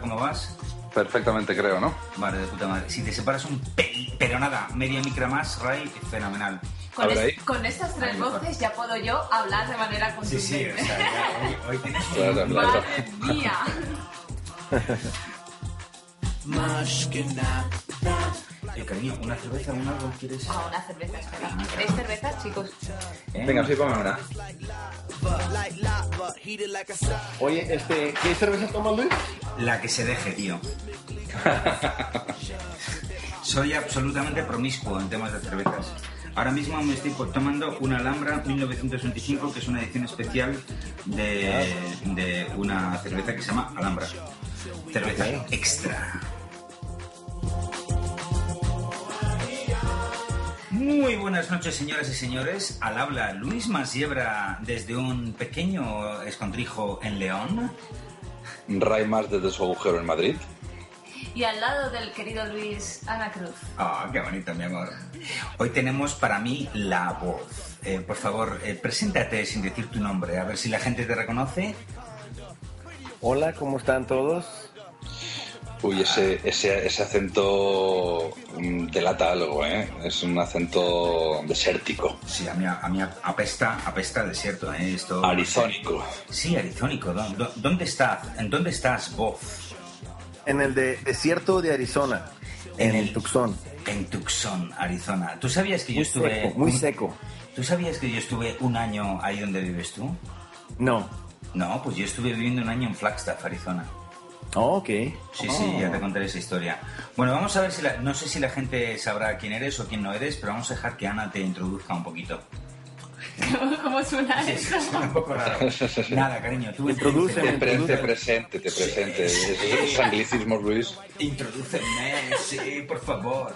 Cómo vas. Perfectamente creo, ¿no? Vale, de puta madre. Si te separas un pelín, pero nada, media micra más, Ray, fenomenal. Con, es- estas tres Ahí, voces ya puedo yo hablar de manera Sí, contundente. sí, o sea, ya, hoy, hoy tienes Claro, claro. Madre mía. Eh, cariño, ¿una cerveza, un algo quieres? Ah, una cerveza, espera. ¿Queréis cerveza, chicos? ¿Eh? Venga, sí, ponme una. Oye, este, ¿qué cerveza tomas, Luis? La que se deje, tío. Soy absolutamente promiscuo en temas de cervezas. Ahora mismo me estoy tomando una Alhambra 1925, que es una edición especial de, de una cerveza que se llama Alhambra. Cerveza extra. Muy buenas noches, señoras y señores. Al habla Luis Masiebra desde un pequeño escondrijo en León. Ray más desde su agujero en Madrid. Y al lado del querido Luis, Ana Cruz. Ah, qué bonito, mi amor. Hoy tenemos para mí la voz. Eh, por favor, eh, preséntate sin decir tu nombre, a ver si la gente te reconoce. Hola, ¿cómo están todos? Uy, ese, ese, ese acento mm, delata algo, ¿eh? Es un acento desértico, Sí, a mí, a mí apesta, apesta desierto, ¿eh? Esto... arizónico. Sí, arizónico. ¿Dó- dó- ¿Dónde estás? ¿En dónde estás, voz? En el de desierto de Arizona, en, el Tucson. En Tucson, Arizona. ¿Tú sabías que yo Muy estuve... seco, muy seco. ¿Tú sabías que yo estuve un año ahí donde vives tú? No. No, pues yo estuve viviendo un año en Flagstaff, Arizona. Oh, ok. Sí, sí, ya te contaré esa historia. Bueno, vamos a ver si la, no sé si la gente sabrá quién eres o quién no eres, pero vamos a dejar que Ana te introduzca un poquito. ¿Cómo, suena Sí, eso? suena un poco raro. Nada, cariño, tú Introduce, Te, te presente, te presente. Esos anglicismos, Luis. Introdúceme, sí, por favor.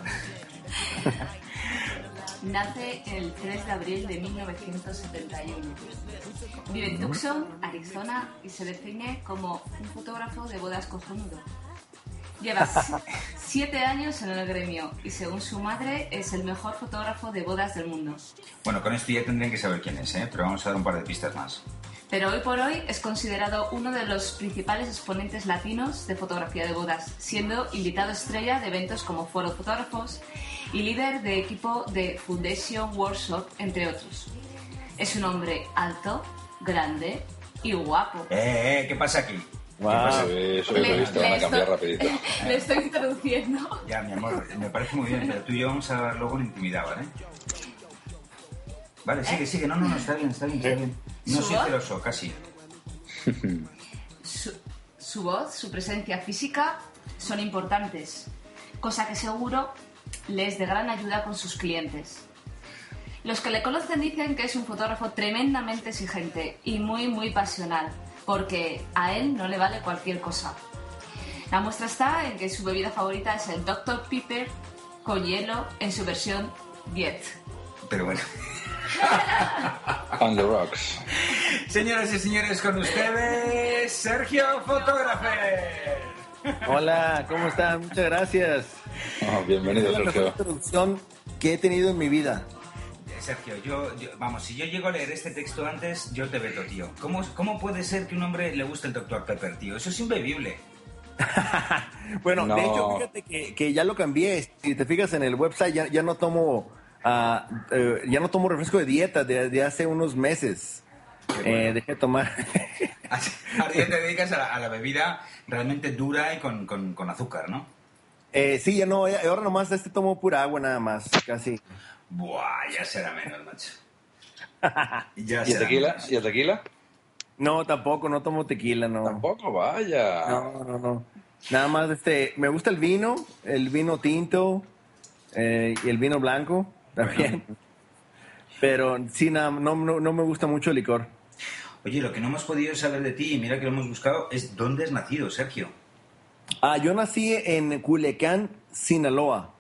Nace el 3 de abril de 1971. Vive en Tucson, Arizona, y se define como un fotógrafo de bodas cojonudo. Lleva si- siete años en el gremio y según su madre es el mejor fotógrafo de bodas del mundo. Bueno, con esto ya tendrían que saber quién es, ¿eh? pero vamos a dar un par de pistas más. Pero hoy por hoy es considerado uno de los principales exponentes latinos de fotografía de bodas, siendo invitado estrella de eventos como Foro Fotógrafos y líder de equipo de Foundation Workshop, entre otros. Es un hombre alto, grande y guapo. Eh, eh, ¿qué pasa aquí? Wow. Eso es lo te van a cambiar rapidito. le estoy introduciendo. Ya, mi amor, me parece muy bien, pero tú y yo vamos a hablar luego en intimidad, ¿vale? Vale, sigue, sigue. No, no, no, está bien, está bien, está bien. No ¿Su soy voz? celoso, casi. Su, su voz, su presencia física son importantes, cosa que seguro le es de gran ayuda con sus clientes. Los que le conocen dicen que es un fotógrafo tremendamente exigente y muy, muy pasional, porque a él no le vale cualquier cosa. La muestra está en que su bebida favorita es el Dr. Pepper con hielo en su versión 10. Pero bueno. On the rocks. Señoras y señores, con ustedes, Sergio Fotógrafe. Hola, ¿cómo están? Muchas gracias. Ah, bienvenido, Es la mejor Sergio. introducción que he tenido en mi vida. Sergio, yo, yo- vamos, si yo llego a leer este texto antes, yo te veto, tío. ¿Cómo, ¿Cómo puede ser que un hombre le guste el Dr. Pepper, tío? Eso es inbebible. Bueno, No. de hecho, fíjate que, que ya lo cambié. Si te fijas en el website, ya, ya no tomo ah, eh, ya no tomo refresco de dieta de, de hace unos meses. Qué bueno. Eh, dejé de tomar. Ahora ya te dedicas a la, a la bebida realmente dura y con, con- con azúcar, ¿no? Eh, sí, ya no, ahora nomás este tomo pura agua nada más, casi. Buah, ya será menos, macho. Ya ¿Y el tequila? menos. ¿Y el tequila? No, tampoco, no tomo tequila, no. Tampoco, vaya. No, no, no. Nada más, este, me gusta el vino, el vino tinto eh, y el vino blanco también. Pero sí, no, no, no me gusta mucho el licor. Oye, lo que no hemos podido saber de ti, y mira que lo hemos buscado, es dónde has nacido, Sergio. Ah, yo nací en Culiacán, Sinaloa.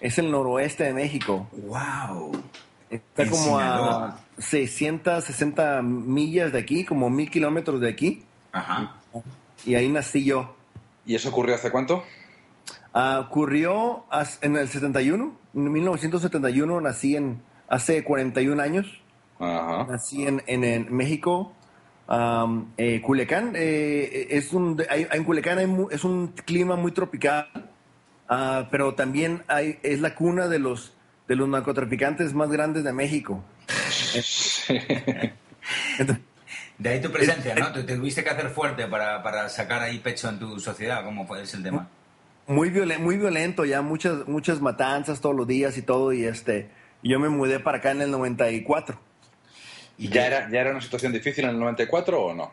Es el noroeste de México. ¡Wow! Está En como Sinaloa. a 660 millas de aquí, como mil kilómetros de aquí. Ajá. Y ahí nací yo. ¿Y eso ocurrió hace cuánto? Ah, ocurrió en el 71, en 1971 nací en, hace 41 años. Ajá. Nací en, en, en México Am, eh, Culiacán, eh, es un, hay- en Culiacán hay mu- es un clima muy tropical, ah, pero también hay, es la cuna de los, de los narcotraficantes más grandes de México. Entonces, De ahí tu presencia, ¿no? Te, te tuviste que hacer fuerte para, para sacar ahí pecho en tu sociedad. ¿Cómo fue ese el tema? Muy, violen- muy violento, ya muchas, muchas matanzas todos los días y todo, y este, yo me mudé para acá en el 94. ¿Y ya era, ya era una situación difícil en el 94 o no?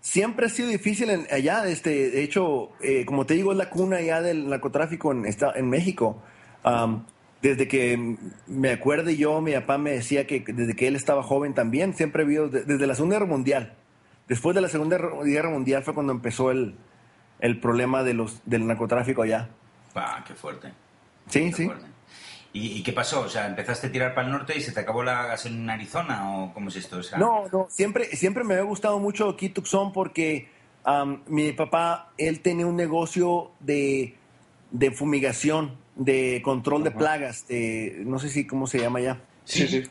Siempre ha sido difícil en, allá, este, de hecho, eh, como te digo, es la cuna ya del narcotráfico en, esta- en México. Desde que me acuerdo yo, mi papá me decía que desde que él estaba joven también, siempre vio, de- desde la Segunda Guerra Mundial. Después de la Segunda Guerra Mundial fue cuando empezó el, el problema de los, del narcotráfico allá. Pa, qué fuerte. Sí, qué sí. fuerte. ¿Y, y qué pasó? O sea, ¿empezaste a tirar para el norte y se te acabó la gasolina en Arizona o cómo es esto? O sea, No, no, siempre, siempre me había gustado mucho aquí Tucson porque am, mi papá, él tenía un negocio de, de fumigación, de control de plagas, de, no sé si cómo se llama ya. Sí, sí.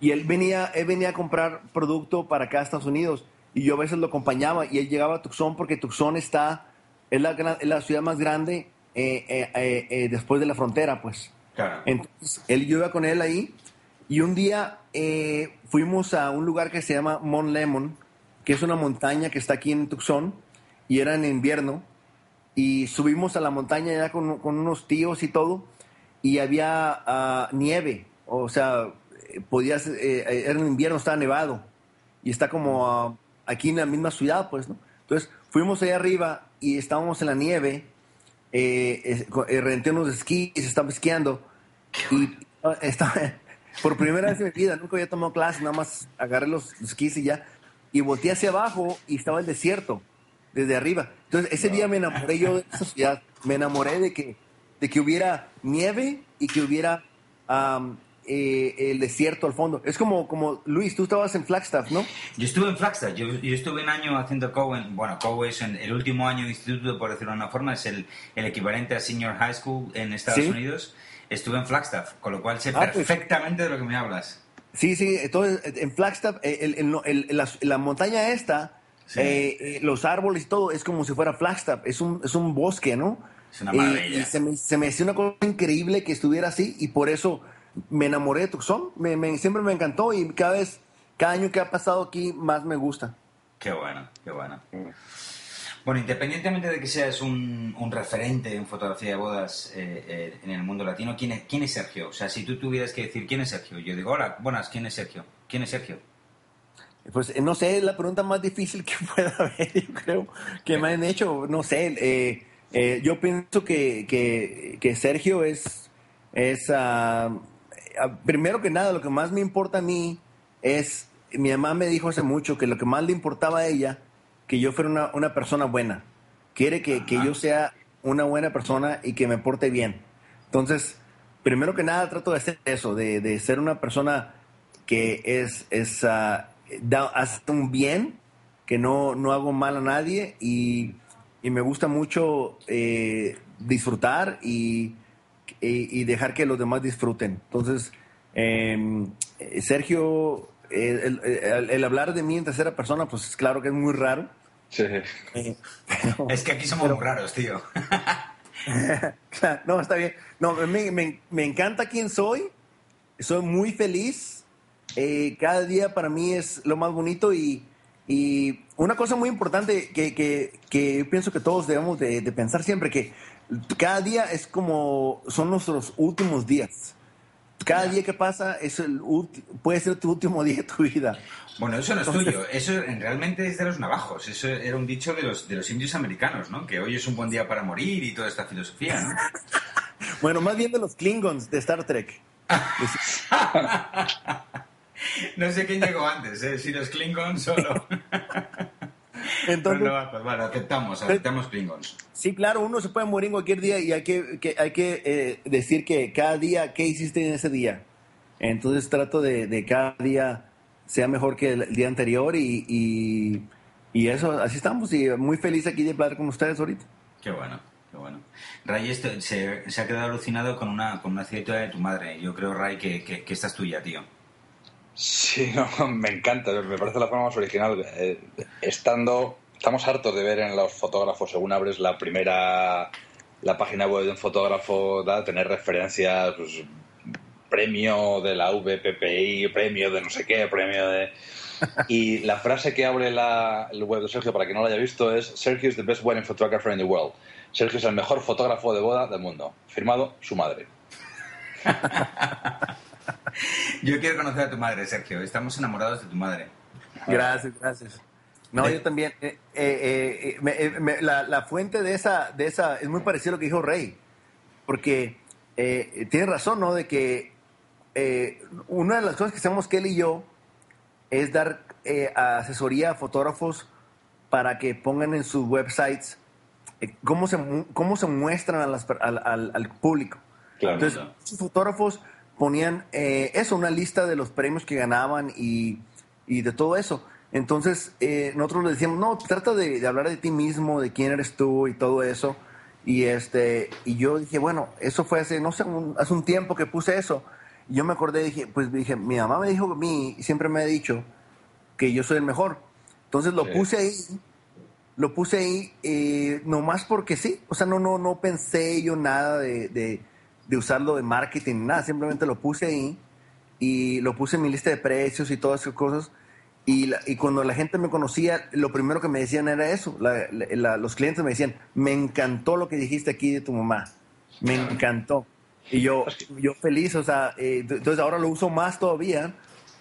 Y él venía, él venía a comprar producto para acá a Estados Unidos y yo a veces lo acompañaba y él llegaba a Tucson porque Tucson está, es la, es la ciudad más grande eh, eh, eh, eh, después de la frontera, pues. Claro. Entonces, él, yo iba con él ahí y un día eh, fuimos a un lugar que se llama Mount Lemon, que es una montaña que está aquí en Tucson y era en invierno y subimos a la montaña ya con, con unos tíos y todo y había ah, nieve, o sea, podías, eh, era en invierno, estaba nevado y está como ah, aquí en la misma ciudad, pues, ¿no? Entonces fuimos allá arriba y estábamos en la nieve eh, eh, renté unos esquís, estaba esquiando y estaba, por primera vez en mi vida, nunca había tomado clases, nada más agarré los esquís y ya, y volteé hacia abajo y estaba el desierto, desde arriba. Entonces ese día me enamoré yo de esa ciudad, me enamoré de que, de que hubiera nieve y que hubiera am, eh, el desierto al fondo. Es como, como, Luis, tú estabas en Flagstaff, ¿no? Yo estuve en Flagstaff, yo, yo estuve un año haciendo Cowen, bueno, Cowen es el último año de instituto, por decirlo de una forma, es el, el equivalente a Senior High School en Estados Sí. Unidos. Estuve en Flagstaff, con lo cual sé Ah, pues. perfectamente de lo que me hablas. Sí, sí, entonces en Flagstaff, eh, el- la, la montaña esta, Sí. eh, los árboles y todo, es como si fuera Flagstaff, es un, es un bosque, ¿no? Es una maravilla. Y, se, me, se me hacía una cosa increíble que estuviera así y por eso me enamoré de Tucson, me, me- siempre me encantó y cada vez, cada año que ha pasado aquí, más me gusta. Qué bueno, qué bueno. Bueno, independientemente de que seas un, un referente en fotografía de bodas eh, eh, en el mundo latino, ¿quién es, ¿quién es Sergio? O sea, si tú tuvieras que decir quién es Sergio, yo digo, hola, buenas, ¿quién es Sergio? ¿Quién es Sergio? Pues eh, no sé, es la pregunta más difícil que pueda haber, yo creo, que me han hecho. No sé, eh, eh, yo pienso que, que, que Sergio es, es ah, primero que nada, lo que más me importa a mí es, mi mamá me dijo hace mucho que lo que más le importaba a ella, que yo fuera una, una persona buena. Quiere que, que yo sea una buena persona y que me porte bien. Entonces, primero que nada trato de hacer eso, de, de ser una persona que es, es ah, da, hace un bien, que no, no hago mal a nadie y, y me gusta mucho eh, disfrutar y, y, y dejar que los demás disfruten. Entonces, eh, eh, Sergio, el, el- el hablar de mí en tercera persona, pues claro que es muy raro. Sí. eh, pero- Es que aquí somos muy raros, tío. No, está bien. No, me, me- me encanta quién soy. Soy muy feliz. Eh, cada día para mí es lo más bonito y, y una cosa muy importante que, que- que yo pienso que todos debemos de, de pensar siempre, que cada día es como son nuestros últimos días. Cada día que pasa es el puede ser tu último día de tu vida. Bueno, eso no es tuyo, eso en- realmente es de los navajos, eso era un dicho de los, de los indios americanos, ¿no? Que hoy es un buen día para morir y toda esta filosofía, ¿no? Bueno, más bien de los Klingons de Star Trek. No sé quién llegó antes, ¿eh? si los Klingons solo. Entonces, Los navajos, vale, aceptamos, aceptamos Klingons. Sí, claro, uno se puede morir en cualquier día y hay que, que- hay que eh, decir que cada día, ¿qué hiciste en ese día? Entonces trato de, de cada día sea mejor que el día anterior y, y, y eso, así estamos y muy feliz aquí de hablar con ustedes ahorita. Qué bueno, qué bueno. Ray esto- se, se ha quedado alucinado con una, con una cierta de tu madre. Yo creo, Ray, que, que, que esta es tuya, tío. Sí, no, me encanta, me parece la forma más original. Eh, estando, estamos hartos de ver en los fotógrafos, según abres la primera, la página web de un fotógrafo, da, tener referencias, pues, premio de la VPPI, premio de no sé qué, premio de... Y la frase que abre la, el web de Sergio, para que no lo haya visto, es Sergio is the best wedding photographer in the world. Sergio es el mejor fotógrafo de boda del mundo. Firmado su madre. Yo quiero conocer a tu madre, Sergio. Estamos enamorados de tu madre. Gracias, gracias. No, yo también. Eh, eh, eh, la, fuente de esa, de esa es muy parecido a lo que dijo Rey. Porque tiene razón, ¿no? De que una de las cosas que hacemos Kelly y yo es dar asesoría a fotógrafos para que pongan en sus websites cómo, se, cómo se muestran al, público. Entonces, sus fotógrafos ponían eh, eso, una lista de los premios que ganaban y, de todo eso. Entonces, eh, nosotros le decíamos, no, trata de, hablar de ti mismo, de quién eres tú y todo eso. Y, este, y yo dije, bueno, eso fue hace, no sé, hace un tiempo que puse eso. Y yo me acordé, dije, pues dije, mi mamá me dijo a mí, siempre me ha dicho que yo soy el mejor. Entonces lo puse ahí, lo puse ahí, eh, nomás porque sí. O sea, no, no, no pensé yo nada de de usarlo de marketing, nada, simplemente lo puse ahí y lo puse en mi lista de precios y todas esas cosas. Y, y cuando la gente me conocía, lo primero que me decían era eso. los clientes me decían, me encantó lo que dijiste aquí de tu mamá. Me encantó. Y yo, yo feliz, o sea, eh, entonces ahora lo uso más todavía.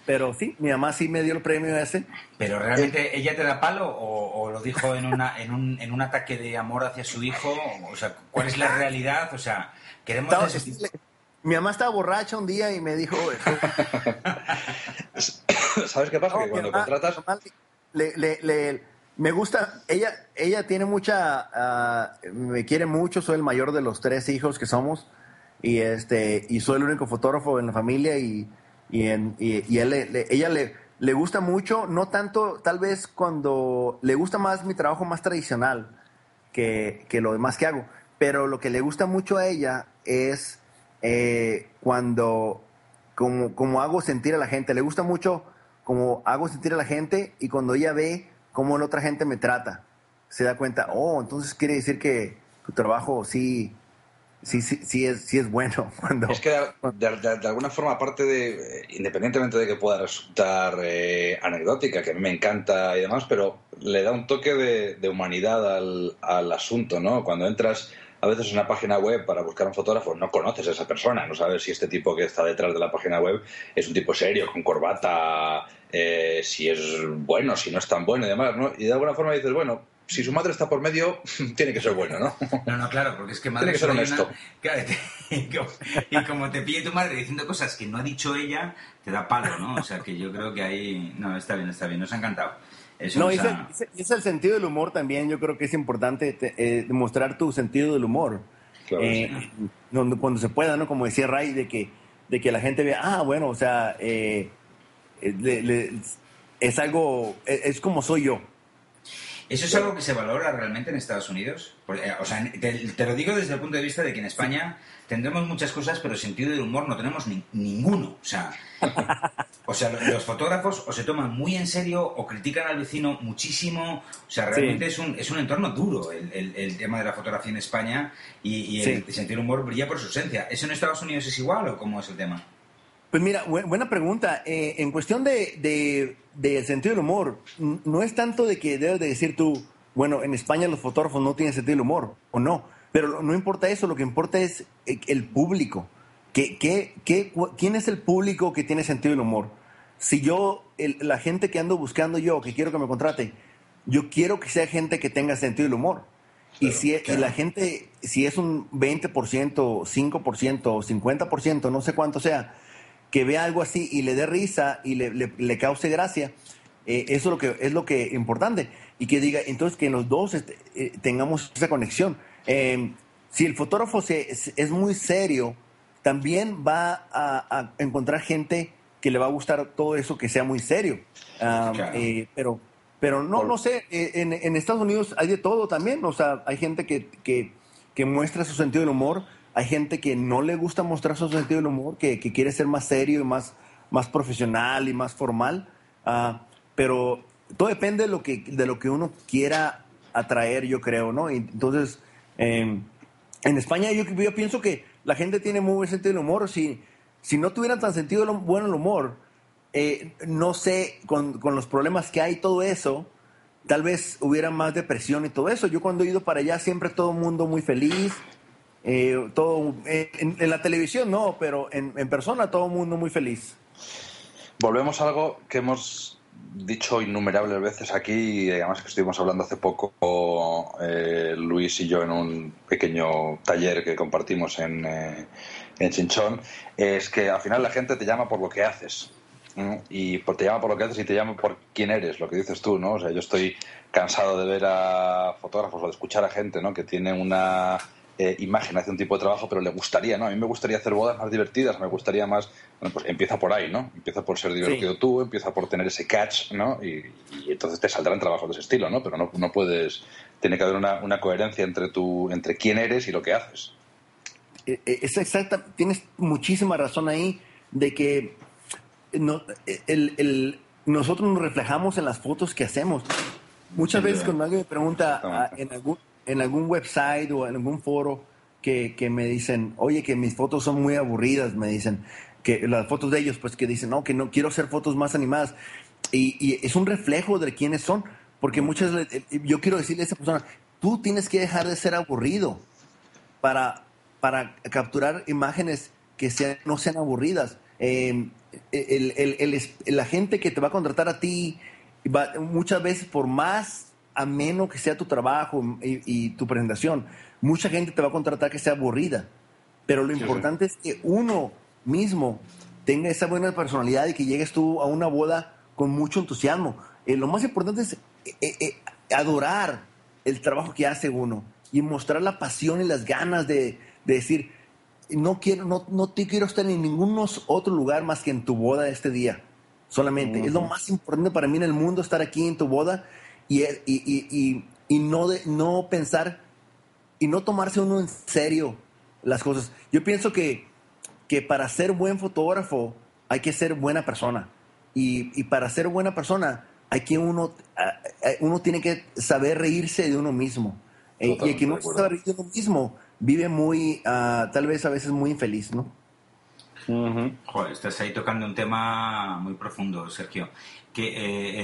Pero sí, mi mamá sí me dio el premio ese. ¿Pero realmente ella te da palo o, lo dijo en, una, en, un, en un ataque de amor hacia su hijo? O sea, ¿cuál es la realidad? O sea, Queremos Mi mamá estaba borracha un día y me dijo... ¿Sabes qué pasa? que cuando contratas... me gusta, ella, ella tiene mucha, ah, me quiere mucho, soy el mayor de los tres hijos que somos y este y soy el único fotógrafo en la familia y, y, en, y, ella le, le gusta mucho, no tanto, tal vez cuando le gusta más mi trabajo más tradicional que, que lo demás que hago, pero lo que le gusta mucho a ella es eh, cuando, como, como hago sentir a la gente, le gusta mucho como hago sentir a la gente y cuando ella ve cómo la otra gente me trata, se da cuenta, oh, entonces quiere decir que tu trabajo sí, sí, sí, sí, es, sí es bueno. Cuando, es que de, alguna forma, aparte de, independientemente de que pueda resultar eh, anecdótica, que a mí me encanta y demás, pero le da un toque de, de humanidad al, al, asunto, ¿no? Cuando entras a veces en una página web para buscar un fotógrafo no conoces a esa persona, no sabes si este tipo que está detrás de la página web es un tipo serio, con corbata, eh, si es bueno, si no es tan bueno y demás, ¿no? Y de alguna forma dices, bueno, si su madre está por medio, tiene que ser bueno, ¿no? No, no, claro, porque es que madre tiene que ser honesto. y como te pide tu madre diciendo cosas que no ha dicho ella, te da palo, ¿no? O sea que yo creo que ahí... No, está bien, está bien, nos ha encantado no, es, el, sentido del humor también, yo creo que es importante eh, demostrar tu sentido del humor. Eh, cuando se pueda, ¿no? Como decía Ray, de que, de que la gente vea, ah, bueno, o sea, eh, es algo, es, como soy yo. ¿Eso es algo que se valora realmente en Estados Unidos? o sea, te, lo digo desde el punto de vista de que en España tendremos muchas cosas, pero sentido del humor no tenemos ninguno. O sea, o sea, los fotógrafos o se toman muy en serio o critican al vecino muchísimo. O sea, realmente es, un, es un entorno duro el, el, tema de la fotografía en España y, el sentido del humor brilla por su esencia. ¿Eso en Estados Unidos es igual o cómo es el tema? Pues mira, buena pregunta. Eh, en cuestión de, de, de, sentido del humor, no es tanto de que debes de decir tú, bueno, en España los fotógrafos no tienen sentido del humor, o no. Pero no importa eso, lo que importa es eh, el público. ¿Qué, qué, qué, quién es el público que tiene sentido del humor? Si yo, la gente que ando buscando yo, que quiero que me contrate, yo quiero que sea gente que tenga sentido del humor. y si la gente, si es un 20%, 5%, 50%, no sé cuánto sea, que vea algo así y le dé risa y le, le, cause gracia, eh, eso es lo que es lo que importante. Y que diga, entonces que los dos este, eh, tengamos esa conexión. Em, si el fotógrafo se, es, muy serio, también va a, encontrar gente que le va a gustar todo eso que sea muy serio. Eh, pero, pero no, no sé, eh, en, Estados Unidos hay de todo también. O sea, hay gente que, que, muestra su sentido del humor, hay gente que no le gusta mostrar su sentido del humor, que, quiere ser más serio y más, más profesional y más formal. Ah, pero todo depende de lo que, de lo que uno quiera atraer, yo creo, ¿no? entonces, em, en España yo, pienso que la gente tiene muy buen sentido del humor. Si, si no tuvieran tan sentido bueno el humor, eh, no sé, con, con, los problemas que hay, todo eso, tal vez hubiera más depresión y todo eso. Yo cuando he ido para allá siempre todo el mundo muy feliz, eh, todo en, la televisión no, pero en, en persona todo el mundo muy feliz. Volvemos a algo que hemos dicho innumerables veces aquí, y además que estuvimos hablando hace poco eh, Luis y yo en un pequeño taller que compartimos en, eh, en Chinchón, es que al final la gente te llama por lo que haces. Y te llama por lo que haces y te llama por quién eres, lo que dices tú, ¿no? O sea, yo estoy cansado de ver a fotógrafos o de escuchar a gente, ¿no? Que tiene una eh, imagen hace un tipo de trabajo, pero le gustaría, ¿no? A mí me gustaría hacer bodas más divertidas, me gustaría más. Bueno, pues empieza por ahí, ¿no? Empieza por ser divertido tú, empieza por tener ese catch, ¿no? Y, entonces te saldrán trabajos de ese estilo, ¿no? Pero no, no puedes. Tiene que haber una, una, coherencia entre, tu, entre quién eres y lo que haces. Eh, eh, es exacta, tienes muchísima razón ahí de que no, el, el, nosotros nos reflejamos en las fotos que hacemos. Muchas veces cuando alguien me pregunta ah, en algún en algún website o en algún foro que, que, me dicen, oye, que mis fotos son muy aburridas, me dicen, que las fotos de ellos, pues que dicen, no, que no quiero hacer fotos más animadas. Y, y es un reflejo de quiénes son, porque muchas yo quiero decirle a esa persona, tú tienes que dejar de ser aburrido para, para capturar imágenes que sean, no sean aburridas. Em, el, el, el, la gente que te va a contratar a ti, va, muchas veces por más ameno que sea tu trabajo y, tu presentación, mucha gente te va a contratar que sea aburrida. Pero lo importante es que uno mismo tenga esa buena personalidad y que llegues tú a una boda con mucho entusiasmo. Eh, lo más importante es eh, eh, adorar el trabajo que hace uno y mostrar la pasión y las ganas de, decir, no, quiero, no, no te quiero estar en ningún otro lugar más que en tu boda este día. Solamente. Es lo más importante para mí en el mundo estar aquí en tu boda y, y, y, no, de, no pensar y no tomarse uno en serio las cosas. Yo pienso que, que para ser buen fotógrafo hay que ser buena persona. Y, y para ser buena persona hay que uno, uno tiene que saber reírse de uno mismo. Eh, y el que no sabe reírse de uno mismo vive muy, ah, tal vez a veces muy infeliz, ¿no? Joder, estás ahí tocando un tema muy profundo, Sergio que, eh,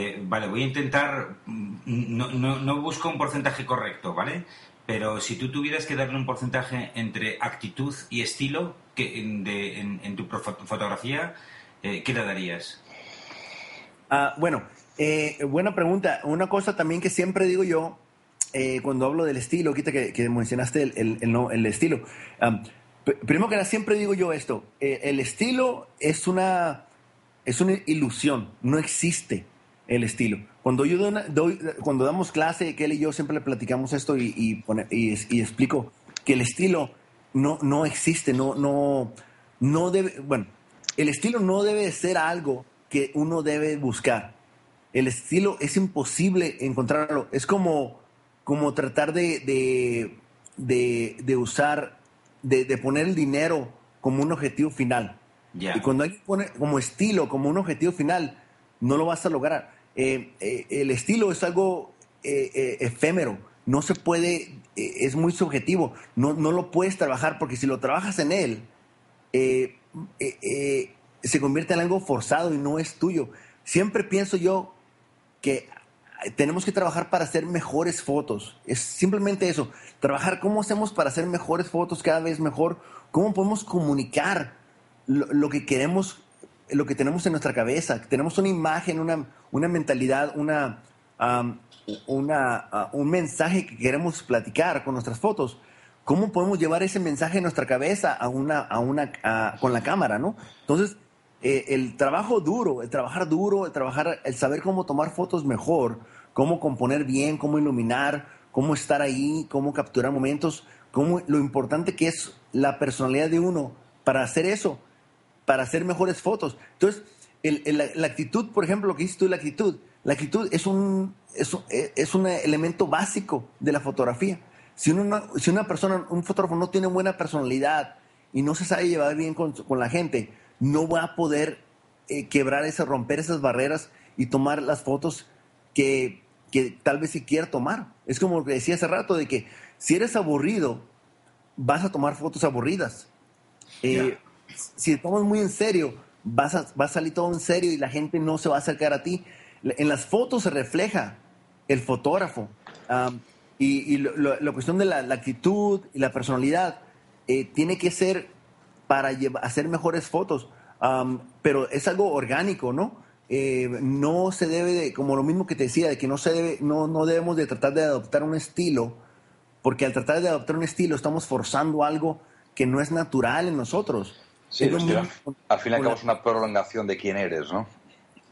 eh, vale, voy a intentar, mm, no, no, no, busco un porcentaje correcto, ¿vale? Pero si tú tuvieras que darle un porcentaje entre actitud y estilo que, de, en, tu fotografía, eh, ¿qué le darías? Ah, bueno, buena pregunta. Una cosa también que siempre digo yo, cuando hablo del estilo, quita que, que mencionaste el, el, el, el estilo. primero que nada, siempre digo yo esto, el estilo es una es una ilusión, no existe el estilo. Cuando yo doy, cuando damos clase, Kelly y yo siempre le platicamos esto y, y, explico que el estilo no, no existe, no, no, no debe, bueno, el estilo no debe ser algo que uno debe buscar. El estilo es imposible encontrarlo. Es como, como tratar de, de, usar, de poner el dinero como un objetivo final. Y cuando alguien pone como estilo, como un objetivo final, no lo vas a lograr. Eh, eh, el estilo es algo eh, efímero, no se puede, es muy subjetivo, no, no lo puedes trabajar porque si lo trabajas en él, se convierte en algo forzado y no es tuyo. Siempre pienso yo que tenemos que trabajar para hacer mejores fotos. Es simplemente eso, trabajar cómo hacemos para hacer mejores fotos cada vez mejor, cómo podemos comunicar lo, que queremos, lo que tenemos en nuestra cabeza. Tenemos una imagen, una, una mentalidad, una, una, un mensaje que queremos platicar con nuestras fotos. ¿Cómo podemos llevar ese mensaje en nuestra cabeza a una, a una, con la cámara, no? Entonces, eh, el trabajo duro, el trabajar duro, el trabajar, el saber cómo tomar fotos mejor, cómo componer bien, cómo iluminar, cómo estar ahí, cómo capturar momentos, cómo, lo importante que es la personalidad de uno para hacer eso para hacer mejores fotos. Entonces, la, actitud, por ejemplo, lo que dices tú, la actitud, la actitud es un, es, un elemento básico de la fotografía. Si una, si una persona, un fotógrafo no tiene buena personalidad y no se sabe llevar bien con, la gente, no va a poder eh, quebrar esas, romper esas barreras y tomar las fotos que, que tal vez si quiera tomar. Es como lo que decía hace rato, de que si eres aburrido, vas a tomar fotos aburridas. Eh, si te tomas muy en serio, vas a, va a salir todo en serio y la gente no se va a acercar a ti. En las fotos se refleja el fotógrafo. y, la cuestión de la, actitud y la personalidad eh, tiene que ser para hacer mejores fotos. pero es algo orgánico, ¿no? Eh, no se debe de, como lo mismo que te decía, de que no se debe, no, no debemos de tratar de adoptar un estilo, porque al tratar de adoptar un estilo estamos forzando algo que no es natural en nosotros. Sí, al fin y al cabo es una prolongación de quién eres, ¿no?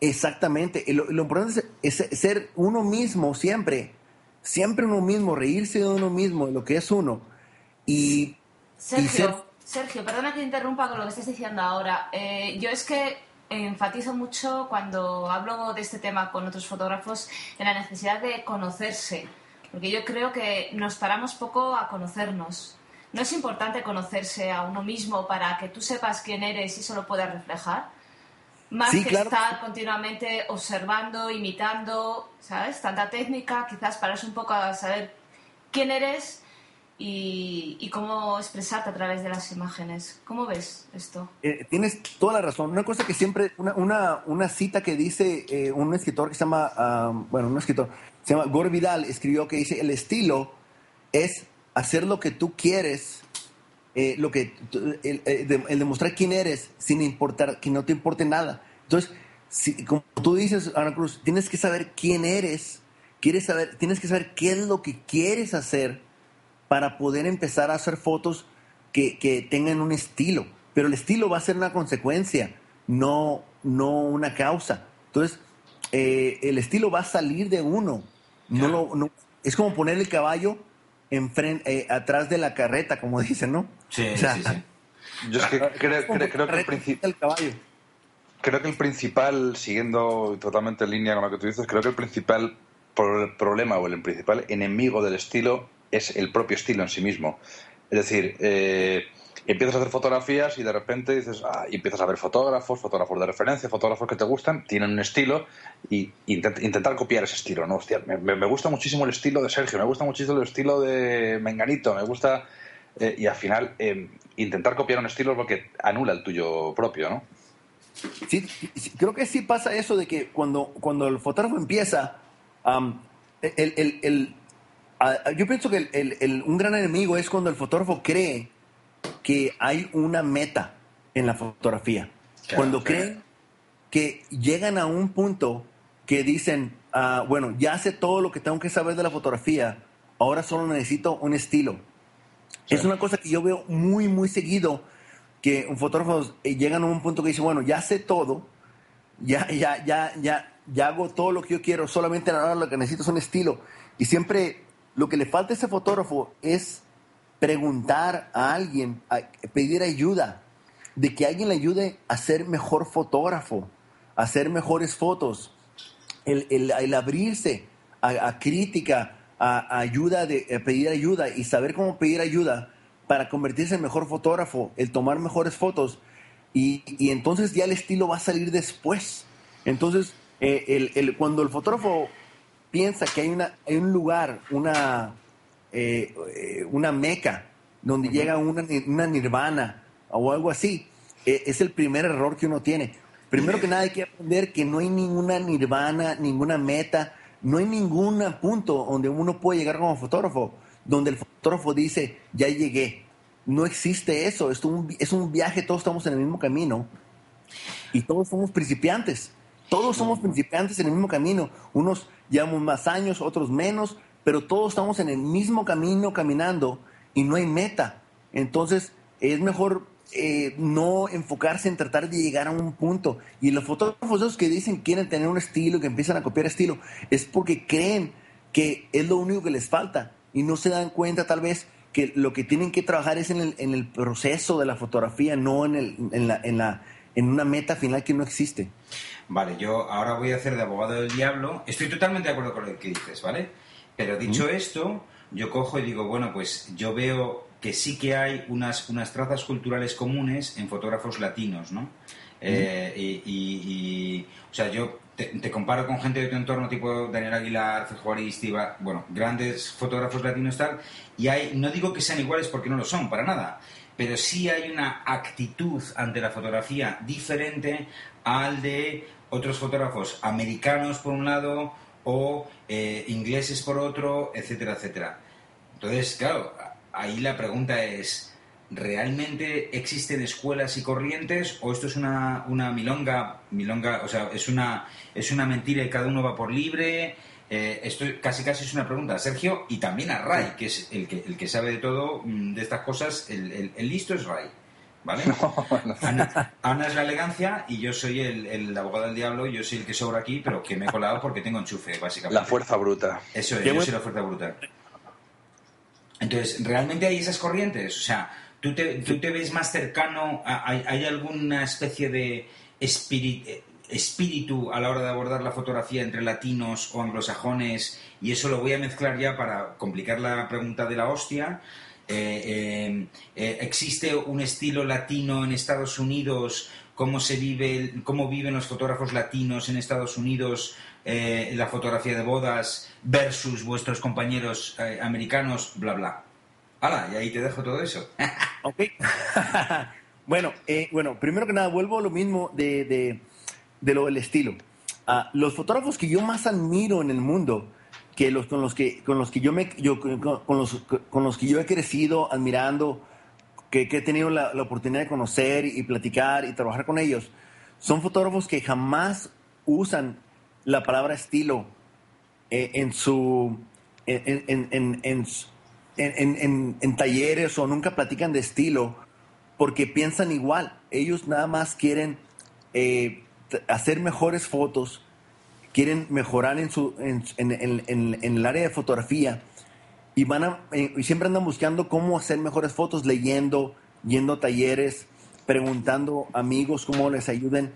Exactamente. Lo, lo importante es, ser uno mismo siempre. Siempre uno mismo, reírse de uno mismo, de lo que es uno. Y, Sergio, Sergio, perdona que te interrumpa con lo que estás diciendo ahora. Eh, yo es que enfatizo mucho cuando hablo de este tema con otros fotógrafos en la necesidad de conocerse. Porque yo creo que nos paramos poco a conocernos. ¿No es importante conocerse a uno mismo para que tú sepas quién eres y eso lo puedas reflejar? Más que estar continuamente observando, imitando, ¿sabes? Tanta técnica, quizás pararse un poco a saber quién eres y, cómo expresarte a través de las imágenes. ¿Cómo ves esto? Eh, tienes toda la razón. Una cosa que siempre, una, una, una cita que dice eh, un escritor que se llama, ah, bueno, un escritor, se llama Gore Vidal, escribió que dice, el estilo es hacer lo que tú quieres eh, lo que, el, el, demostrar quién eres sin importar, que no te importe nada. Entonces, si, como tú dices, Ana Cruz, tienes que saber quién eres, quieres saber, tienes que saber qué es lo que quieres hacer para poder empezar a hacer fotos que, que tengan un estilo. Pero el estilo va a ser una consecuencia, no, no una causa. Entonces, eh, el estilo va a salir de uno. No, lo, no es como poner el caballo eh, atrás de la carreta, como dicen, ¿no? Sí, sí, sí. Yo es que creo, que el principal... Creo que el principal, siguiendo totalmente en línea con lo que tú dices, creo que el principal problema o el principal enemigo del estilo es el propio estilo en sí mismo. Es decir, eh, empiezas a hacer fotografías y de repente dices, ah, y empiezas a ver fotógrafos, fotógrafos de referencia, fotógrafos que te gustan, tienen un estilo y intentar copiar ese estilo, ¿no? Hostia, me, gusta muchísimo el estilo de Sergio, me gusta muchísimo el estilo de Menganito, me gusta... Eh, y al final, em, intentar copiar un estilo es lo que anula el tuyo propio, ¿no? Sí, creo que sí pasa eso de que cuando, cuando el fotógrafo empieza, el, el, yo pienso que un gran enemigo es cuando el fotógrafo cree que hay una meta en la fotografía. Cuando creen que llegan a un punto que dicen, ah, bueno, ya sé todo lo que tengo que saber de la fotografía, ahora solo necesito un estilo. Es una cosa que yo veo muy, muy seguido, que un fotógrafo eh, llega a un punto que dice, bueno, ya sé todo, ya, ya, ya, ya, ya hago todo lo que yo quiero, solamente ahora lo que necesito es un estilo. Y siempre lo que le falta a ese fotógrafo es preguntar a alguien, pedir ayuda, de que alguien le ayude a ser mejor fotógrafo, a hacer mejores fotos, el, abrirse a, crítica, a, ayuda, de, pedir ayuda y saber cómo pedir ayuda para convertirse en mejor fotógrafo, el tomar mejores fotos y, entonces ya el estilo va a salir después. Entonces, eh, el, cuando el fotógrafo piensa que hay, una, hay un lugar, una, eh, eh, una meca, donde llega una, nirvana o algo así, eh, es el primer error que uno tiene. Primero que nada hay que aprender que no hay ninguna nirvana, ninguna meta, no hay ningún punto donde uno puede llegar como fotógrafo, donde el fotógrafo dice, ya llegué. No existe eso, es un, es un viaje, todos estamos en el mismo camino y todos somos principiantes. Todos somos principiantes en el mismo camino. Unos llevamos más años, otros menos, pero todos estamos en el mismo camino caminando y no hay meta. Entonces es mejor eh, no enfocarse en tratar de llegar a un punto. Y los fotógrafos esos que dicen quieren tener un estilo, que empiezan a copiar estilo, es porque creen que es lo único que les falta y no se dan cuenta tal vez que lo que tienen que trabajar es en el, en el proceso de la fotografía, no en, el, en, la, en, la, en una meta final que no existe. Vale, yo ahora voy a hacer de abogado del diablo. Estoy totalmente de acuerdo con lo que dices, ¿vale? Pero dicho esto, yo cojo y digo, bueno, pues yo veo que sí que hay unas, unas trazas culturales comunes en fotógrafos latinos, ¿no? Eh, y, y- y, o sea, yo te, te comparo con gente de tu entorno, tipo Daniel Aguilar, Fejo Aristiva, bueno, grandes fotógrafos latinos tal, y hay, no digo que sean iguales porque no lo son, para nada, pero sí hay una actitud ante la fotografía diferente al de otros fotógrafos americanos por un lado o eh, ingleses por otro, etcétera, etcétera. Entonces, claro, ahí la pregunta es, ¿realmente existen escuelas y corrientes o esto es una, una milonga, milonga, o sea, es una, es una mentira y cada uno va por libre? Eh, esto casi casi es una pregunta a Sergio y también a Ray, que es el que, el que sabe de todo mm, de estas cosas, el, el- el listo es Ray. ¿Vale? Ana, Ana es la elegancia y yo soy el, el abogado del diablo, yo soy el que sobra aquí, pero que me he colado porque tengo enchufe, básicamente. La fuerza bruta. Eso es, yo buen- soy la fuerza brutal. Entonces, ¿realmente hay esas corrientes? O sea, ¿tú te, tú te ves más cercano? a- ¿Hay, hay alguna especie de espíritu a la hora de abordar la fotografía entre latinos o anglosajones? Y eso lo voy a mezclar ya para complicar la pregunta de la hostia. Eh, eh, eh, ¿Existe un estilo latino en Estados Unidos? ¿Cómo se vive, cómo viven los fotógrafos latinos en Estados Unidos la fotografía de bodas versus vuestros compañeros americanos? Bla, bla. ¡Hala! Y ahí te dejo todo eso. Ok. bueno, bueno, primero que nada, vuelvo a lo mismo de, de, de lo del estilo. Ah, los fotógrafos que yo más admiro en el mundo, que los con los que con los que yo me yo, con, los con los que yo he crecido admirando, que, he tenido la, oportunidad de conocer y platicar y trabajar con ellos, son fotógrafos que jamás usan la palabra estilo eh, en su en, en- en- en en- en- en- talleres o nunca platican de estilo porque piensan igual. Ellos nada más quieren eh, hacer mejores fotos, quieren mejorar en, su, en, en- en- en- el área de fotografía y, van a, eh, y siempre andan buscando cómo hacer mejores fotos, leyendo, yendo a talleres, preguntando amigos cómo les ayuden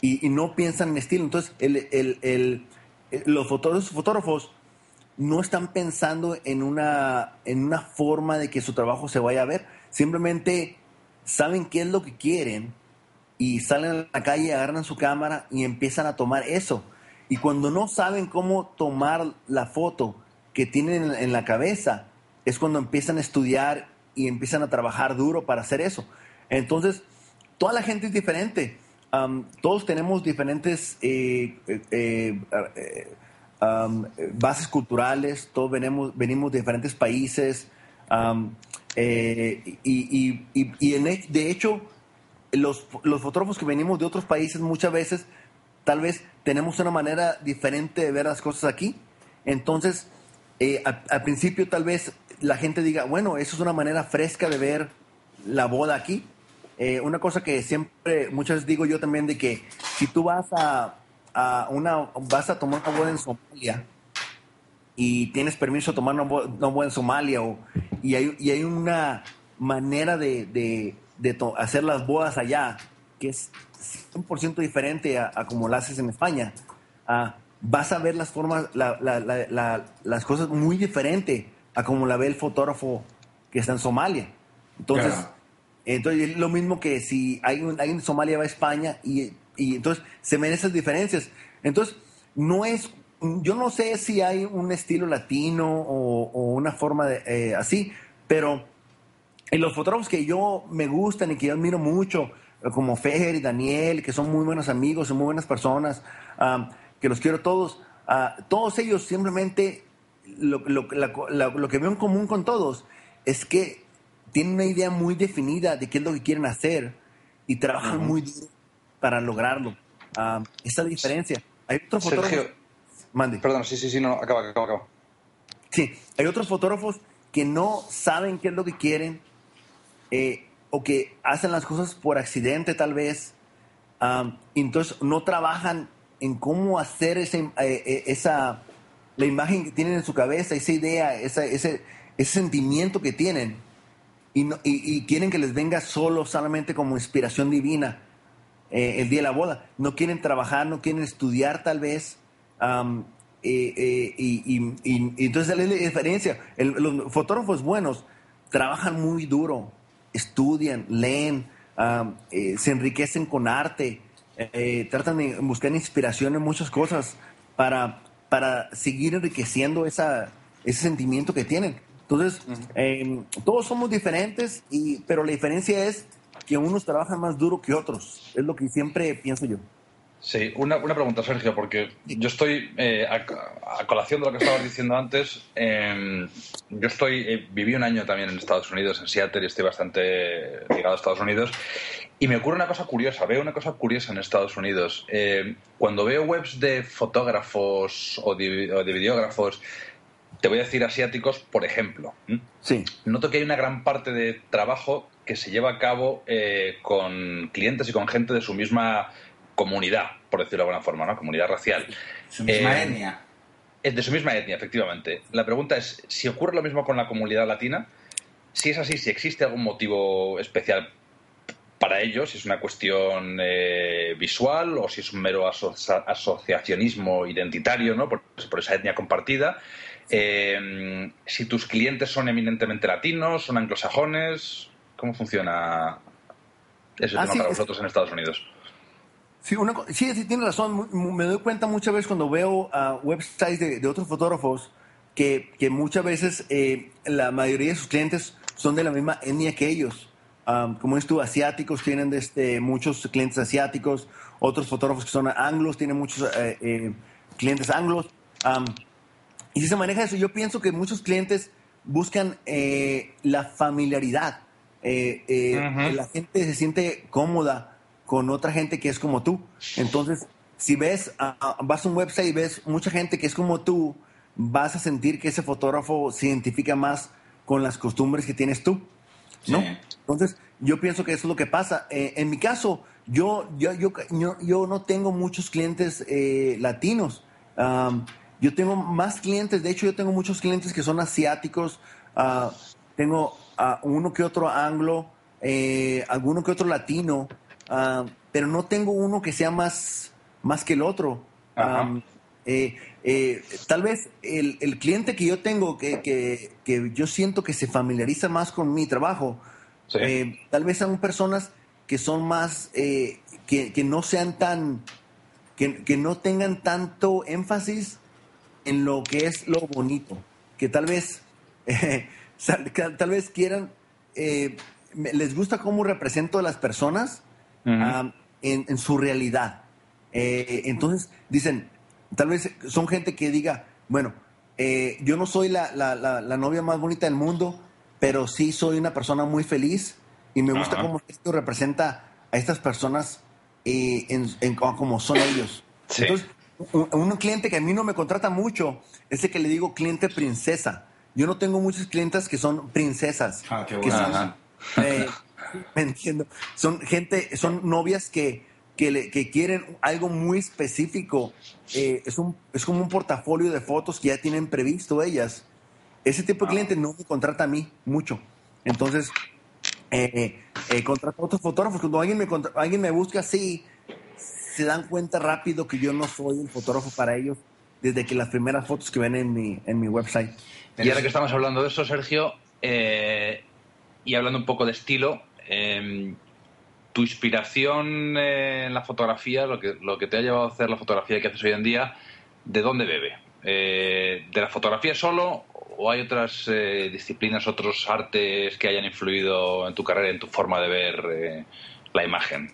y, y no piensan en estilo. Entonces, el, el- el- eh, los fotógrafos, fotógrafos no están pensando en una, en una forma de que su trabajo se vaya a ver. Simplemente saben qué es lo que quieren y salen a la calle, agarran su cámara y empiezan a tomar eso. Y cuando no saben cómo tomar la foto que tienen en- la cabeza, es cuando empiezan a estudiar y empiezan a trabajar duro para hacer eso. Entonces, toda la gente es diferente. Am, todos tenemos diferentes eh, eh, eh, bases culturales, todos venimos, venimos de diferentes países. y, y- y- y en he- de hecho, los, los fotógrafos que venimos de otros países muchas veces tal vez tenemos una manera diferente de ver las cosas aquí. Entonces, eh, al, principio tal vez la gente diga, bueno, eso es una manera fresca de ver la boda aquí. Eh, una cosa que siempre, muchas veces digo yo también, de que si tú vas a, a una, vas a tomar una boda en Somalia y tienes permiso de tomar una boda, una boda en Somalia o, y, hay, y hay una manera de, de- de hacer las bodas allá que es 100% diferente a, a como la haces en España. Ah, vas a ver las formas, la- la- la- la- las cosas muy diferente a como la ve el fotógrafo que está en Somalia. Entonces, Claro. entonces es lo mismo que si un- alguien de Somalia va a España y, y entonces se ven esas diferencias. Entonces, no es, yo no sé si hay un estilo latino o, o una forma de, eh, así, pero en los fotógrafos que yo me gustan y que yo admiro mucho, como Fejer y Daniel, que son muy buenos amigos y muy buenas personas, que los quiero todos, ah, todos ellos simplemente lo, lo- la- la- lo que veo en común con todos es que tienen una idea muy definida de qué es lo que quieren hacer y trabajan muy duro para lograrlo. Ah, esa es la diferencia. Hay otros Sergio, fotógrafos... Mande. perdón, sí, sí, sí, no, acaba, acaba, acaba. Sí, hay otros fotógrafos que no saben qué es lo que quieren eh, o que hacen las cosas por accidente tal vez, y entonces no trabajan en cómo hacer ese, eh, eh, esa, la imagen que tienen en su cabeza, esa idea, esa- ese, ese sentimiento que tienen, y, no- y- y quieren que les venga solo, solamente como inspiración divina eh, el día de la boda. No quieren trabajar, no quieren estudiar tal vez. am, eh, eh, y, y- entonces es la diferencia. El- los fotógrafos buenos trabajan muy duro, estudian, leen, eh, se enriquecen con arte, eh, tratan de buscar inspiración en muchas cosas para, para seguir enriqueciendo esa, ese sentimiento que tienen. Entonces, em, todos somos diferentes, y, pero la diferencia es que unos trabajan más duro que otros. Es lo que siempre pienso yo. Sí, una, una pregunta, Sergio, porque yo estoy, eh, a, a, colación de lo que estabas diciendo antes, eh, yo estoy, eh, viví un año también en Estados Unidos, en Seattle, y estoy bastante ligado a Estados Unidos, y me ocurre una cosa curiosa, veo una cosa curiosa en Estados Unidos. Eh, cuando veo webs de fotógrafos o de, o de videógrafos, te voy a decir asiáticos, por ejemplo, Sí. noto que hay una gran parte de trabajo que se lleva a cabo eh, con clientes y con gente de su misma comunidad, por decirlo de alguna forma, ¿no? Comunidad racial. Su misma Eh, etnia. Es de su misma etnia, efectivamente. La pregunta es si ocurre lo mismo con la comunidad latina. Si es así, si existe algún motivo especial para ellos, si es una cuestión eh, visual o si es un mero asocia- asociacionismo identitario, ¿no? Por, por esa etnia compartida. Eh, si tus clientes son eminentemente latinos, son anglosajones, ¿cómo funciona ese Ah, tema sí, para vosotros en Estados Unidos? Sí, una sí, sí, tienes razón. Me doy cuenta muchas veces cuando veo ah, websites de, de otros fotógrafos que, que muchas veces eh, la mayoría de sus clientes son de la misma etnia que ellos. Como es tú, asiáticos tienen de este, muchos clientes asiáticos, otros fotógrafos que son anglos tienen muchos eh, eh, clientes anglos. Y si se maneja eso, yo pienso que muchos clientes buscan eh, la familiaridad. La gente se siente cómoda con otra gente que es como tú. Entonces, si ves, ah, vas a un website y ves mucha gente que es como tú, vas a sentir que ese fotógrafo se identifica más con las costumbres que tienes tú. ¿no? Sí. Entonces, yo pienso que eso es lo que pasa. Eh, en mi caso, yo, yo, yo, yo, yo no tengo muchos clientes eh, latinos. Am, yo tengo más clientes, de hecho, yo tengo muchos clientes que son asiáticos. ah, tengo ah, uno que otro anglo, eh, alguno que otro latino, ah, pero no tengo uno que sea más, más que el otro. Am, eh, eh, tal vez el, el cliente que yo tengo, que, que, que yo siento que se familiariza más con mi trabajo, Sí. eh, tal vez son personas que son más, que, que no sean tan, que, que no tengan tanto énfasis en lo que es lo bonito, que tal vez, tal vez quieran, les gusta cómo represento a las personas Ujú. ah, en, en su realidad. Eh, entonces dicen, tal vez son gente que diga, bueno, eh, yo no soy la, la- la- la novia más bonita del mundo, pero sí soy una persona muy feliz y me gusta Ajá. cómo esto representa a estas personas eh, en, en- como son ellos. Sí. Entonces, un, un cliente que a mí no me contrata mucho es el que le digo cliente princesa. Yo no tengo muchas clientes que son princesas. Ah, qué que bueno. son- Ajá. eh, me entiendo. Son gente, son novias que, que, le- que quieren algo muy específico. Eh, es, un, es como un portafolio de fotos que ya tienen previsto ellas. Ese tipo de cliente no me contrata a mí mucho. Entonces, eh, eh, contrato a otros fotógrafos. Cuando alguien me, alguien me busca así, se dan cuenta rápido que yo no soy el fotógrafo para ellos desde que las primeras fotos que ven en mi, en mi website. Y ahora que estamos hablando de eso, Sergio, eh, y hablando un poco de estilo, eh, tu inspiración eh, en la fotografía, lo que, lo que te ha llevado a hacer la fotografía que haces hoy en día, ¿de dónde bebe? Eh, ¿De la fotografía solo o hay otras eh, disciplinas, otros artes que hayan influido en tu carrera, en tu forma de ver eh, la imagen?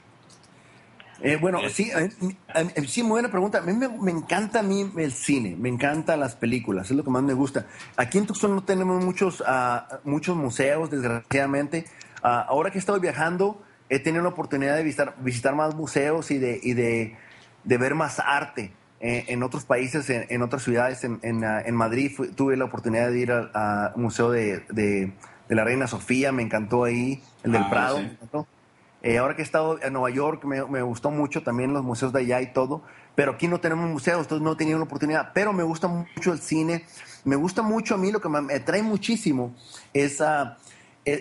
Eh, bueno, sí, a mí- a mí- sí, muy buena pregunta. A mí me, me encanta a mí el cine, me encantan las películas, es lo que más me gusta. Aquí en Tucson no tenemos muchos, ah, muchos museos, desgraciadamente. Ah, ahora que he estado viajando, he tenido la oportunidad de visitar, visitar más museos y de, y de, de ver más arte eh, en otros países, en, en otras ciudades. En, en, ah, en Madrid fui- tuve la oportunidad de ir al Museo de, de- de la Reina Sofía, me encantó ahí, el del Ah, Prado. sí. Eh, ahora que he estado en Nueva York, me, me gustó mucho también los museos de allá y todo, pero aquí no tenemos museos, entonces no he tenido la oportunidad, pero me gusta mucho el cine, me gusta mucho a mí, lo que me atrae muchísimo es, ah,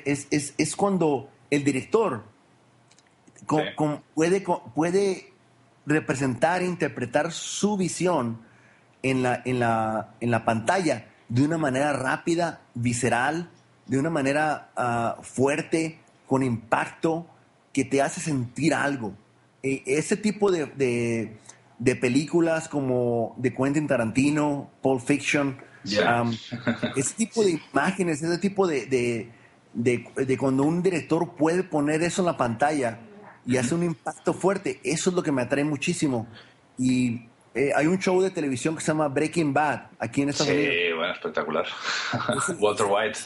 es, es- es cuando el director co- Sí. con- puede, puede representar, interpretar su visión en la, en, la, en la pantalla de una manera rápida, visceral, de una manera ah, fuerte, con impacto, que te hace sentir algo. Eh, ese tipo de, de, de películas como de Quentin Tarantino, Pulp Fiction, um, ese tipo de imágenes, ese tipo de, de, de- de cuando un director puede poner eso en la pantalla y hace un impacto fuerte, eso es lo que me atrae muchísimo. Y eh, hay un show de televisión que se llama Breaking Bad aquí en Estados Unidos. Sí, bueno, espectacular. Walter White.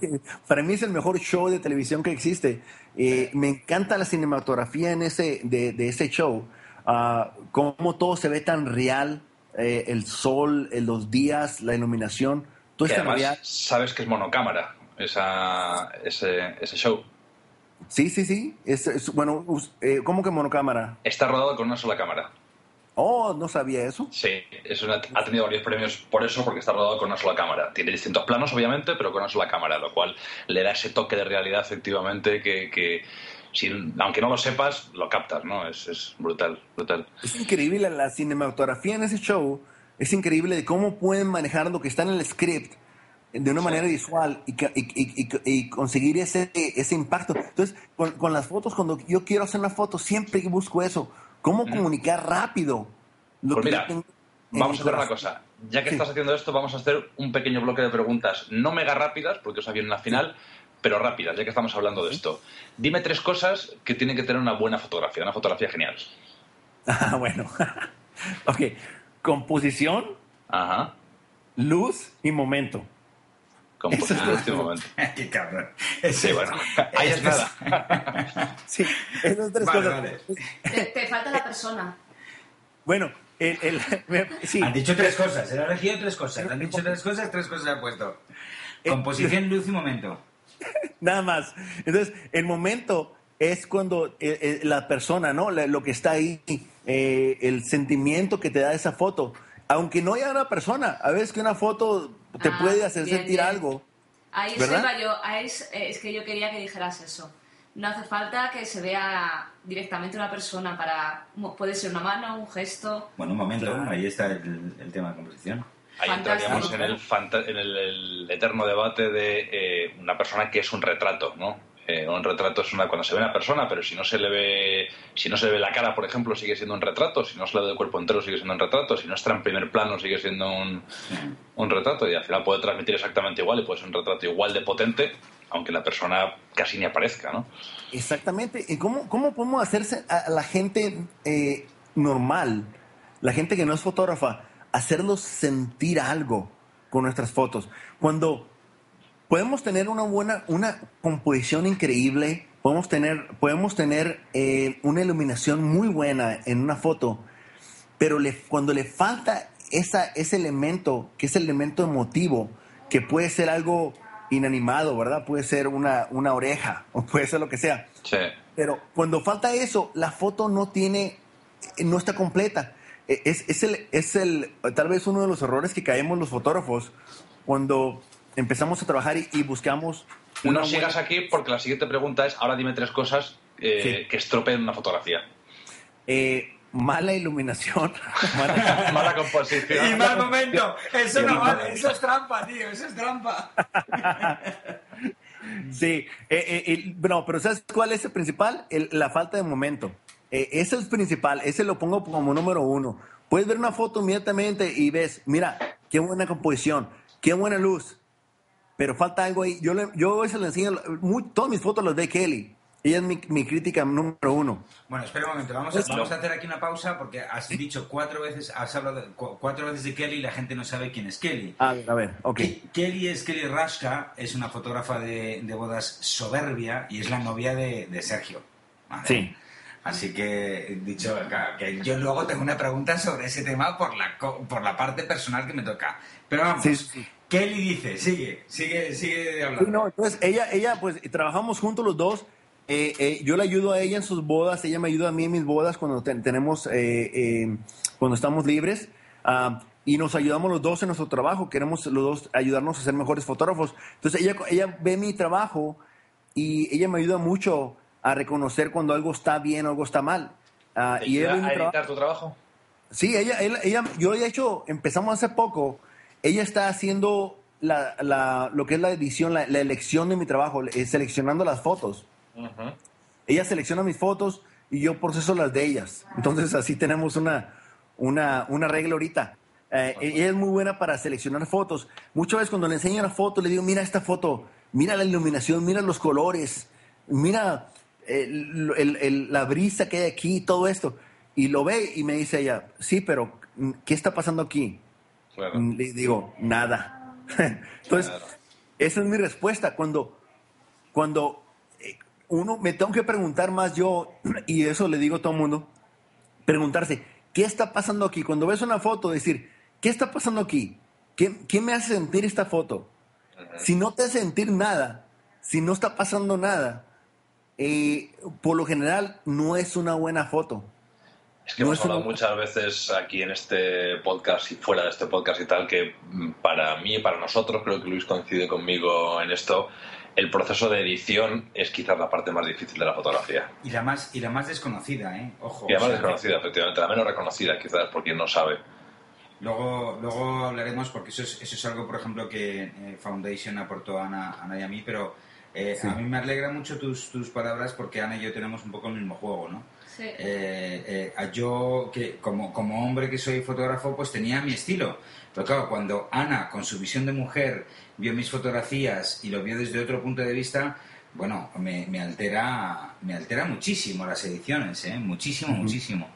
Para mí es el mejor show de televisión que existe. Eh, me encanta la cinematografía en ese, de, de ese show. Ah, cómo todo se ve tan real. eh, el sol, los días, la iluminación. Todo es tan real. sabes que es monocámara esa, ese, ese show. Sí, sí, sí. Es, es- bueno, eh, ¿cómo que monocámara? Está rodado con una sola cámara. Oh, no sabía eso. Sí, es una- ha tenido varios premios por eso, porque está rodado con una sola cámara. Tiene distintos planos, obviamente, pero con una sola cámara, lo cual le da ese toque de realidad, efectivamente, que, que sin- aunque no lo sepas, lo captas, ¿no? Es, es brutal, brutal. Es increíble la cinematografía en ese show. Es increíble de cómo pueden manejar lo que está en el script de una manera visual y, y- y- y- conseguir ese, ese impacto. Entonces, con, con las fotos, cuando yo quiero hacer una foto, siempre busco eso. ¿Cómo comunicar rápido? Lo Pues que mira, tengo Vamos a hacer una cosa. Ya que Sí. estás haciendo esto, vamos a hacer un pequeño bloque de preguntas, no mega rápidas, porque os viene una final, pero rápidas, ya que estamos hablando de esto. Dime tres cosas que tienen que tener una buena fotografía, una fotografía genial. Ah, bueno. ok. Composición, Ajá. luz y momento. Como Eso es en este momento. Qué cabrón. Sí, bueno. Ahí es nada. Sí, esas tres Vale, cosas. vale. Te, te falta la persona. Bueno, el, el- sí. Han dicho tres cosas, él ha elegido tres cosas. Han dicho tres cosas, tres cosas ha puesto. Eh, Composición, luz y momento. Nada más. Entonces, el momento es cuando eh, eh, la persona, ¿no? La- lo que está ahí, eh, el sentimiento que te da esa foto. Aunque no haya una persona, a veces que una foto te Ah, puede hacer bien, sentir bien. algo. Ahí ¿Verdad? yo, ahí es, eh, es que yo quería que dijeras eso. No hace falta que se vea directamente una persona para... Puede ser una mano, un gesto... Bueno, un momento, Claro. ahí está el, el tema de composición. Ahí Fantástico. entraríamos en, el, en el, el eterno debate de eh, una persona que es un retrato, ¿no? Eh, un retrato es una cuando se ve una persona, pero si no se le ve, si no se le ve la cara, por ejemplo, sigue siendo un retrato. Si no se le ve el cuerpo entero, sigue siendo un retrato. Si no está en primer plano, sigue siendo un, un retrato. Y al final puede transmitir exactamente igual y puede ser un retrato igual de potente, aunque la persona casi ni aparezca, ¿no? Exactamente. ¿Y cómo, cómo podemos hacerse a la gente eh, normal, la gente que no es fotógrafa, hacerlos sentir algo con nuestras fotos? Cuando podemos tener una buena, una composición increíble, podemos tener, podemos tener eh, una iluminación muy buena en una foto, pero le- cuando le falta esa, ese elemento, que es el elemento emotivo, que puede ser algo inanimado, ¿verdad? Puede ser una, una oreja, o puede ser lo que sea. Sí. Pero cuando falta eso, la foto no tiene, no está completa. E- Es, es, el, es el, tal vez uno de los errores que caemos los fotógrafos cuando empezamos a trabajar y, y buscamos No una sigas buena- aquí porque la siguiente pregunta es, ahora dime tres cosas eh, Sí. que estropeen una fotografía. eh, mala iluminación. mala- Mala composición. Y mal momento. Eso no vale. Eso es trampa, tío. Eso es trampa. Sí, eh, eh, eh, no, pero ¿sabes cuál es el principal? El- la falta de momento. Eh, ese es el principal, ese lo pongo como número uno. Puedes ver una foto inmediatamente y ves, mira, qué buena composición, qué buena luz, pero falta algo ahí. Yo, le, yo veces le enseño, muy- todas mis fotos las ve Kelly. Ella es mi, mi crítica número uno. Bueno, espera un momento. Vamos a, vamos a hacer aquí una pausa porque has dicho cuatro veces, has hablado cuatro veces de Kelly y la gente no sabe quién es Kelly. A ver, a ver, ok. Ke- Kelly es Kelly Rashka, es una fotógrafa de, de bodas soberbia y es la novia de, de Sergio. ¿vale? Sí. Así que, dicho que yo luego tengo una pregunta sobre ese tema por la, por la parte personal que me toca. Pero vamos, sí, sí. Kelly dice, sigue, sigue, sigue hablando. Sí, no, entonces ella, ella, pues trabajamos juntos los dos. Eh, eh, yo le ayudo a ella en sus bodas, ella me ayuda a mí en mis bodas cuando ten- tenemos, eh, eh, cuando estamos libres. Ah, y nos ayudamos los dos en nuestro trabajo. Queremos los dos ayudarnos a ser mejores fotógrafos. Entonces ella, ella ve mi trabajo y ella me ayuda mucho a reconocer cuando algo está bien o algo está mal. Ah, ¿Te y ella a trabajo. editar tu trabajo? Sí, ella, ella, ella- yo de hecho empezamos hace poco. Ella está haciendo la, la- lo que es la edición, la, la elección de mi trabajo, eh, seleccionando las fotos. Ella selecciona mis fotos y yo proceso las de ellas. Entonces así tenemos una, una, una regla ahorita. Eh, ella es muy buena para seleccionar fotos. Muchas veces cuando le enseño una foto, le digo, mira esta foto, mira la iluminación, mira los colores, mira la brisa que hay aquí, todo esto. Y lo ve y me dice ella, sí, pero ¿qué está pasando aquí? Le digo, nada. Entonces, esa es mi respuesta. Cuando, cuando eh, uno me tengo que preguntar más yo, y eso le digo a todo el mundo, preguntarse, ¿qué está pasando aquí? Cuando ves una foto, decir, ¿qué está pasando aquí? ¿Qué, me hace sentir esta foto? Si no te hace sentir nada, si no está pasando nada, eh, por lo general no es una buena foto. Es que hemos hablado muchas veces aquí en este podcast y fuera de este podcast y tal, que mm, para mí y para nosotros, creo que Luis coincide conmigo en esto, el proceso de edición es quizás la parte más difícil de la fotografía. Y la más, y la más desconocida, ¿eh? Ojo. Y la más desconocida, efectivamente, la menos reconocida quizás por quien no sabe. Luego, luego hablaremos, porque eso es, eso es algo, por ejemplo, que eh, Foundation aportó a Ana, Ana, y a mí, pero eh, a mí me alegra mucho tus, tus palabras porque Ana y yo tenemos un poco el mismo juego, ¿no? Eh, eh, yo, que como, como hombre que soy fotógrafo, pues tenía mi estilo. Pero claro, cuando Ana, con su visión de mujer, vio mis fotografías y lo vio desde otro punto de vista, bueno, me, me altera, me altera muchísimo las ediciones, ¿eh? muchísimo, muchísimo.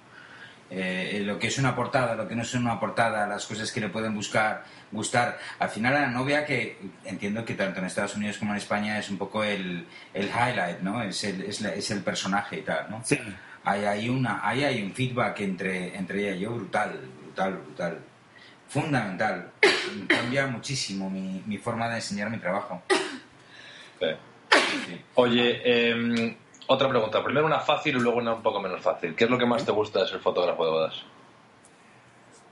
Eh, lo que es una portada, lo que no es una portada, las cosas que le pueden buscar, gustar. Al final a la novia, que entiendo que tanto en Estados Unidos como en España es un poco el, el highlight, ¿no? Es el, es, es el personaje y tal, ¿no? Sí hay, hay, una, hay, hay un feedback entre, entre ella y yo brutal, brutal, brutal. Fundamental. Cambia muchísimo mi, mi forma de enseñar mi trabajo. Oye, em, otra pregunta. Primero una fácil y luego una un poco menos fácil. ¿Qué es lo que más te gusta de ser fotógrafo de bodas?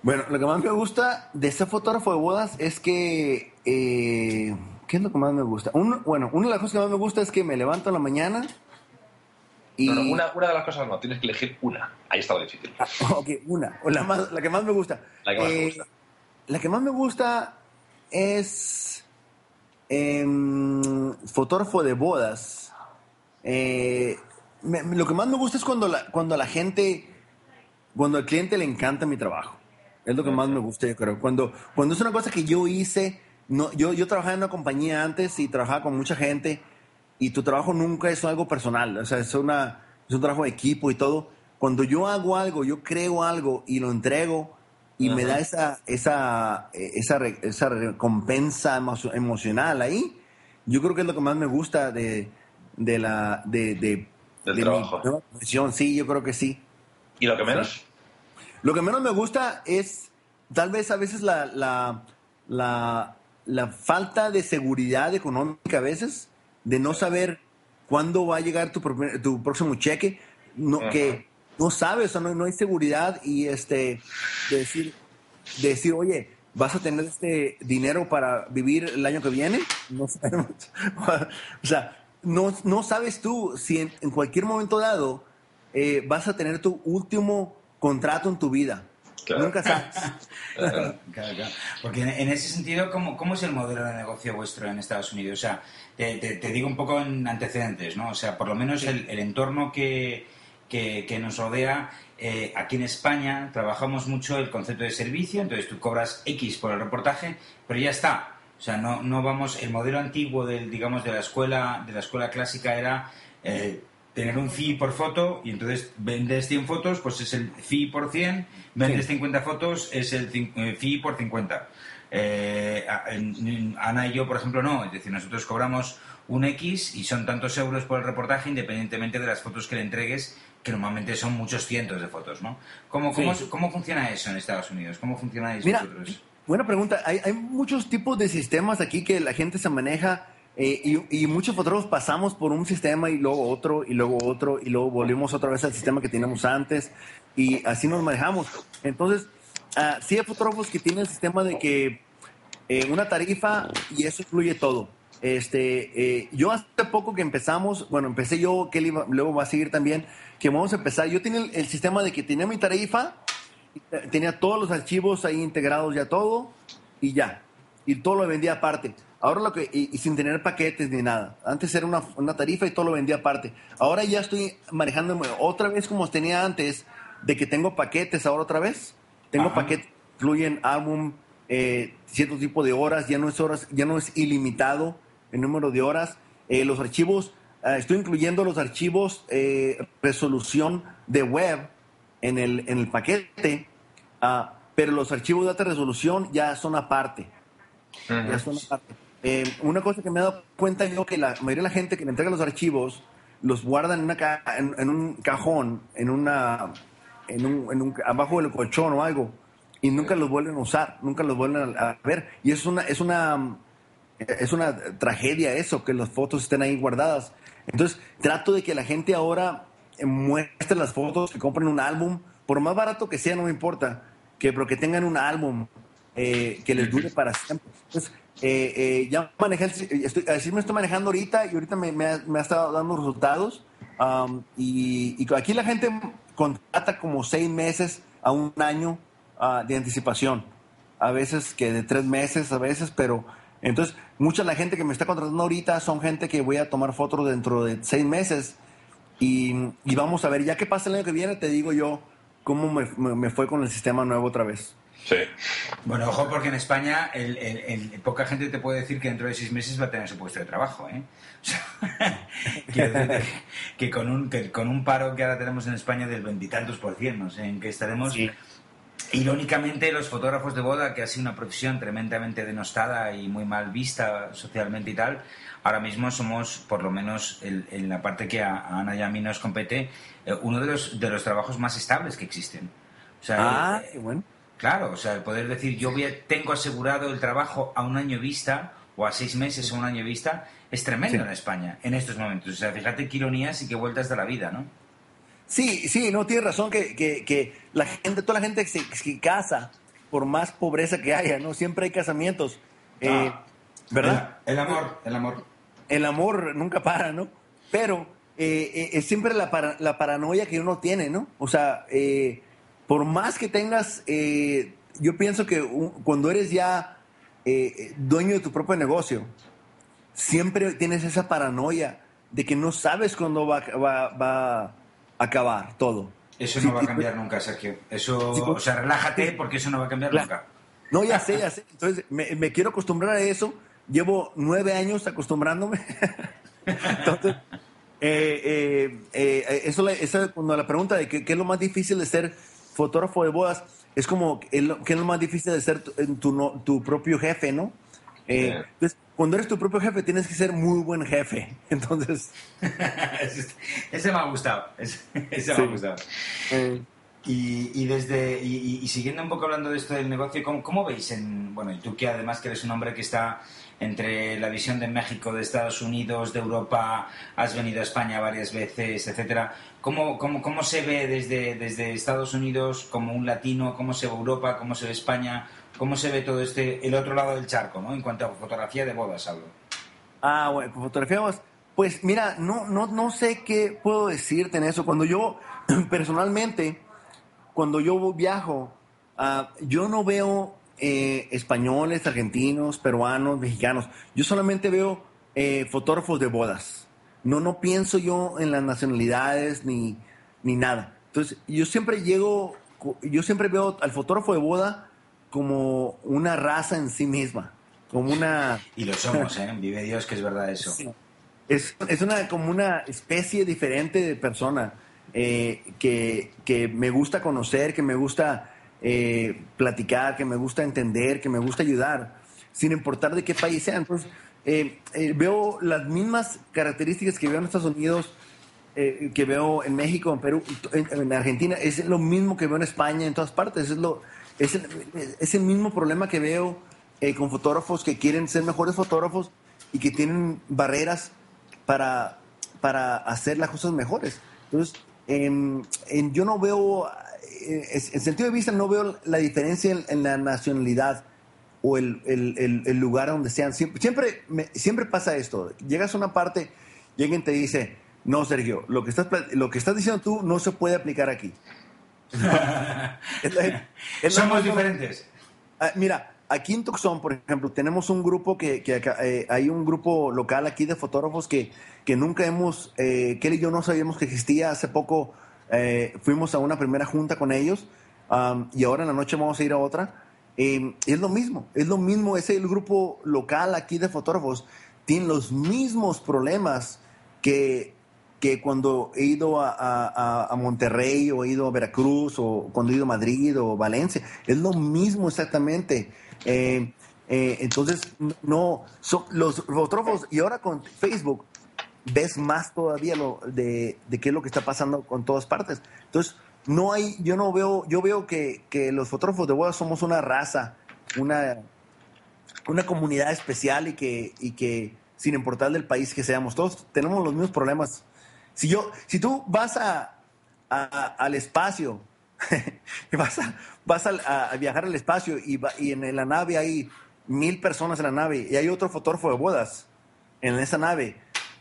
Bueno, lo que más me gusta de ser fotógrafo de bodas es que... Eh, ¿Qué es lo que más me gusta? bueno, una de las cosas que más me gusta es que me levanto en la mañana una, una, de las cosas no, tienes que elegir una. Ahí está lo difícil. Ah, ok, una. La, más, la que más me gusta. La que más me eh, gusta. La que más me gusta es em, fotógrafo de bodas. Eh, lo que más me gusta es cuando la, cuando la gente, cuando al cliente le encanta mi trabajo. Es lo que más me gusta, yo creo. Cuando, cuando es una cosa que yo hice, no, yo, yo trabajaba en una compañía antes y trabajaba con mucha gente y tu trabajo nunca es algo personal, o sea, es, una, es un trabajo de equipo y todo. Cuando yo hago algo, yo creo algo y lo entrego y me da esa, esa, esa, esa recompensa emocional ahí, yo creo que es lo que más me gusta de, de la de, de, Del trabajo. mi profesión. Sí, yo creo que sí. ¿Y lo que menos? Lo que menos me gusta es tal vez a veces la, la, la, la falta de seguridad económica a veces de no saber cuándo va a llegar tu, tu próximo cheque, no, que no sabes, o no, no, hay seguridad y este, decir, decir, oye, ¿vas a tener este dinero para vivir el año que viene? No sabemos. o sea, no, no sabes tú si en, cualquier momento dado eh, vas a tener tu último contrato en tu vida. Nunca sabes. Porque en, ese sentido, ¿cómo, ¿cómo, es el modelo de negocio vuestro en Estados Unidos? O sea, te, te, digo un poco en antecedentes, ¿no? O sea, por lo menos el, el entorno que, que, que, nos rodea, eh, aquí en España trabajamos mucho el concepto de servicio, entonces tú cobras X por el reportaje, pero ya está. O sea, no, no vamos, el modelo antiguo del, digamos, de la escuela, de la escuela clásica era eh, tener un fee por foto y entonces vendes 100 fotos, pues es el fee por 100, vendes 50 fotos, es el eh, fee por 50. Eh, Ana y yo, por ejemplo, no. Es decir, nosotros cobramos un X y son tantos euros por el reportaje independientemente de las fotos que le entregues, que normalmente son muchos cientos de fotos, ¿no? ¿Cómo, cómo, funciona eso en Estados Unidos? ¿Cómo funcionáis vosotros? Buena pregunta. Hay, hay muchos tipos de sistemas aquí que la gente se maneja eh, y, muchos fotógrafos pasamos por un sistema y luego otro y luego otro y luego volvimos otra vez al sistema que teníamos antes y así nos manejamos. Entonces, uh, sí hay fotógrafos que tienen el sistema de que eh, una tarifa y eso incluye todo. Este, eh, yo hace poco que empezamos, bueno, empecé yo, Kelly luego va a seguir también, que vamos a empezar. Yo tenía el, el sistema de que tenía mi tarifa, tenía todos los archivos ahí integrados ya todo y ya y todo lo vendía aparte. Ahora lo que, y, sin tener paquetes ni nada. Antes era una, una, tarifa y todo lo vendía aparte. Ahora ya estoy manejando otra vez como tenía antes, de que tengo paquetes ahora otra vez. Tengo paquetes, incluyen álbum, eh, cierto tipo de horas, ya no es horas, ya no es ilimitado el número de horas. Eh, los archivos, ah, estoy incluyendo los archivos eh, resolución de web en el, en el paquete, uh, pero los archivos de alta resolución ya son aparte. Ya son aparte. Eh, una cosa que me he dado cuenta yo que la mayoría de la gente que me entrega los archivos los guarda en, una en, un cajón, en una, en un, en un, abajo del colchón o algo, y nunca los vuelven a usar, nunca los vuelven a, ver. Y es una, es una, es una tragedia eso, que las fotos estén ahí guardadas. Entonces, trato de que la gente ahora muestre las fotos, que compren un álbum, por más barato que sea, no me importa, que, pero que tengan un álbum eh, que les dure para siempre. Eh, eh, ya manejé, estoy, así me estoy manejando ahorita y ahorita me, ha, estado dando resultados. Um, y, aquí la gente contrata como seis meses a un año uh, de anticipación. A veces que de tres meses, a veces, pero entonces mucha la gente que me está contratando ahorita son gente que voy a tomar fotos dentro de seis meses y, vamos a ver, ya que pasa el año que viene, te digo yo cómo me, me fue con el sistema nuevo otra vez. Sí. Bueno, ojo, porque en España el, poca gente te puede decir que dentro de seis meses va a tener su puesto de trabajo. ¿eh? que, con un, con un paro que ahora tenemos en España del veintitantos por ciento, no sé en qué estaremos. Irónicamente, los fotógrafos de boda, que ha sido una profesión tremendamente denostada y muy mal vista socialmente y tal, ahora mismo somos, por lo menos en, la parte que a, Ana y a mí nos compete, eh, uno de los, de los trabajos más estables que existen. O sea, ah, eh, bueno Claro, o sea, el poder decir yo voy tengo asegurado el trabajo a un año vista o a seis meses o un año vista es tremendo en España en estos momentos. O sea, fíjate qué ironías y qué vueltas de la vida, ¿no? Sí, sí, no, tienes razón que, que, la gente, toda la gente que se casa, por más pobreza que haya, ¿no? Siempre hay casamientos. Eh, ah, ¿Verdad? El, amor, el amor. El amor nunca para, ¿no? Pero eh, eh, es siempre la, la paranoia que uno tiene, ¿no? O sea, eh, por más que tengas, eh, yo pienso que cuando eres ya eh, dueño de tu propio negocio, siempre tienes esa paranoia de que no sabes cuándo va, a acabar todo. Eso no va a cambiar nunca, Sergio. Eso, o sea, relájate porque eso no va a cambiar nunca. No, ya sé, ya sé. Entonces, me, quiero acostumbrar a eso. Llevo nueve años acostumbrándome. Entonces, eh, eso, eso, cuando la pregunta de qué, qué, es lo más difícil de ser fotógrafo de bodas es como que es lo más difícil de ser tu, tu, propio jefe, ¿no? Eh, entonces, cuando eres tu propio jefe, tienes que ser muy buen jefe. Entonces. ese me ha gustado. Ese, me ha gustado. Eh. Y, y, desde y, siguiendo un poco hablando de esto del negocio, ¿cómo, ¿cómo, veis en bueno y tú que además que eres un hombre que está entre la visión de México, de Estados Unidos, de Europa, has venido a España varias veces, etcétera. ¿Cómo, cómo, cómo se ve desde, desde Estados Unidos como un latino? ¿Cómo se ve Europa? ¿Cómo se ve España? ¿Cómo se ve todo este, el otro lado del charco, ¿no? En cuanto a fotografía de bodas, hablo. Ah, bueno, fotografía de bodas. Pues mira, no, no, no sé qué puedo decirte en eso. Cuando yo, personalmente, cuando yo viajo, uh, yo no veo eh, españoles, argentinos, peruanos, mexicanos. Yo solamente veo eh, fotógrafos de bodas. No, no pienso yo en las nacionalidades ni, ni nada. Entonces, yo siempre llego, yo siempre veo al fotógrafo de boda como una raza en sí misma, como una... Y lo somos, ¿eh? Vive Dios que es verdad eso. Es, es, una, como una especie diferente de persona eh, que, que me gusta conocer, que me gusta eh, platicar, que me gusta entender, que me gusta ayudar, sin importar de qué país sea. Entonces, eh, eh, veo las mismas características que veo en Estados Unidos, que veo en México, en Perú, en, Argentina, es lo mismo que veo en España, en todas partes. Es, lo, es, el, mismo problema que veo con fotógrafos que quieren ser mejores fotógrafos y que tienen barreras para, para hacer las cosas mejores. Entonces, yo no veo eh, en sentido de vista no veo la diferencia en, la nacionalidad o el, lugar donde sean. Siempre, siempre, pasa esto. Llegas a una parte y alguien te dice, no, Sergio, lo que estás, lo que estás diciendo tú no se puede aplicar aquí. Somos diferentes. Ah, mira, aquí en Tucson, por ejemplo, tenemos un grupo que, que eh, hay un grupo local aquí de fotógrafos que, que nunca hemos, eh, Kelly y yo no sabíamos que existía. Hace poco eh, fuimos a una primera junta con ellos um, y ahora en la noche vamos a ir a otra. Eh, es lo mismo, es lo mismo, es el grupo local aquí de fotógrafos. Tiene los mismos problemas que, que cuando he ido a, a, a, Monterrey o he ido a Veracruz o cuando he ido a Madrid o Valencia. Es lo mismo exactamente. Eh, eh, entonces, no, los fotógrafos, y ahora con Facebook ves más todavía lo de, de, qué es lo que está pasando con todas partes. Entonces, no hay, yo no veo, yo veo que, que los fotógrafos de bodas somos una raza, una, una comunidad especial y que, y que sin importar del país que seamos, todos tenemos los mismos problemas. Si yo, si tú vas a, al espacio, vas, a, vas a, a, viajar al espacio y, y en la nave hay mil personas en la nave y hay otro fotógrafo de bodas en esa nave,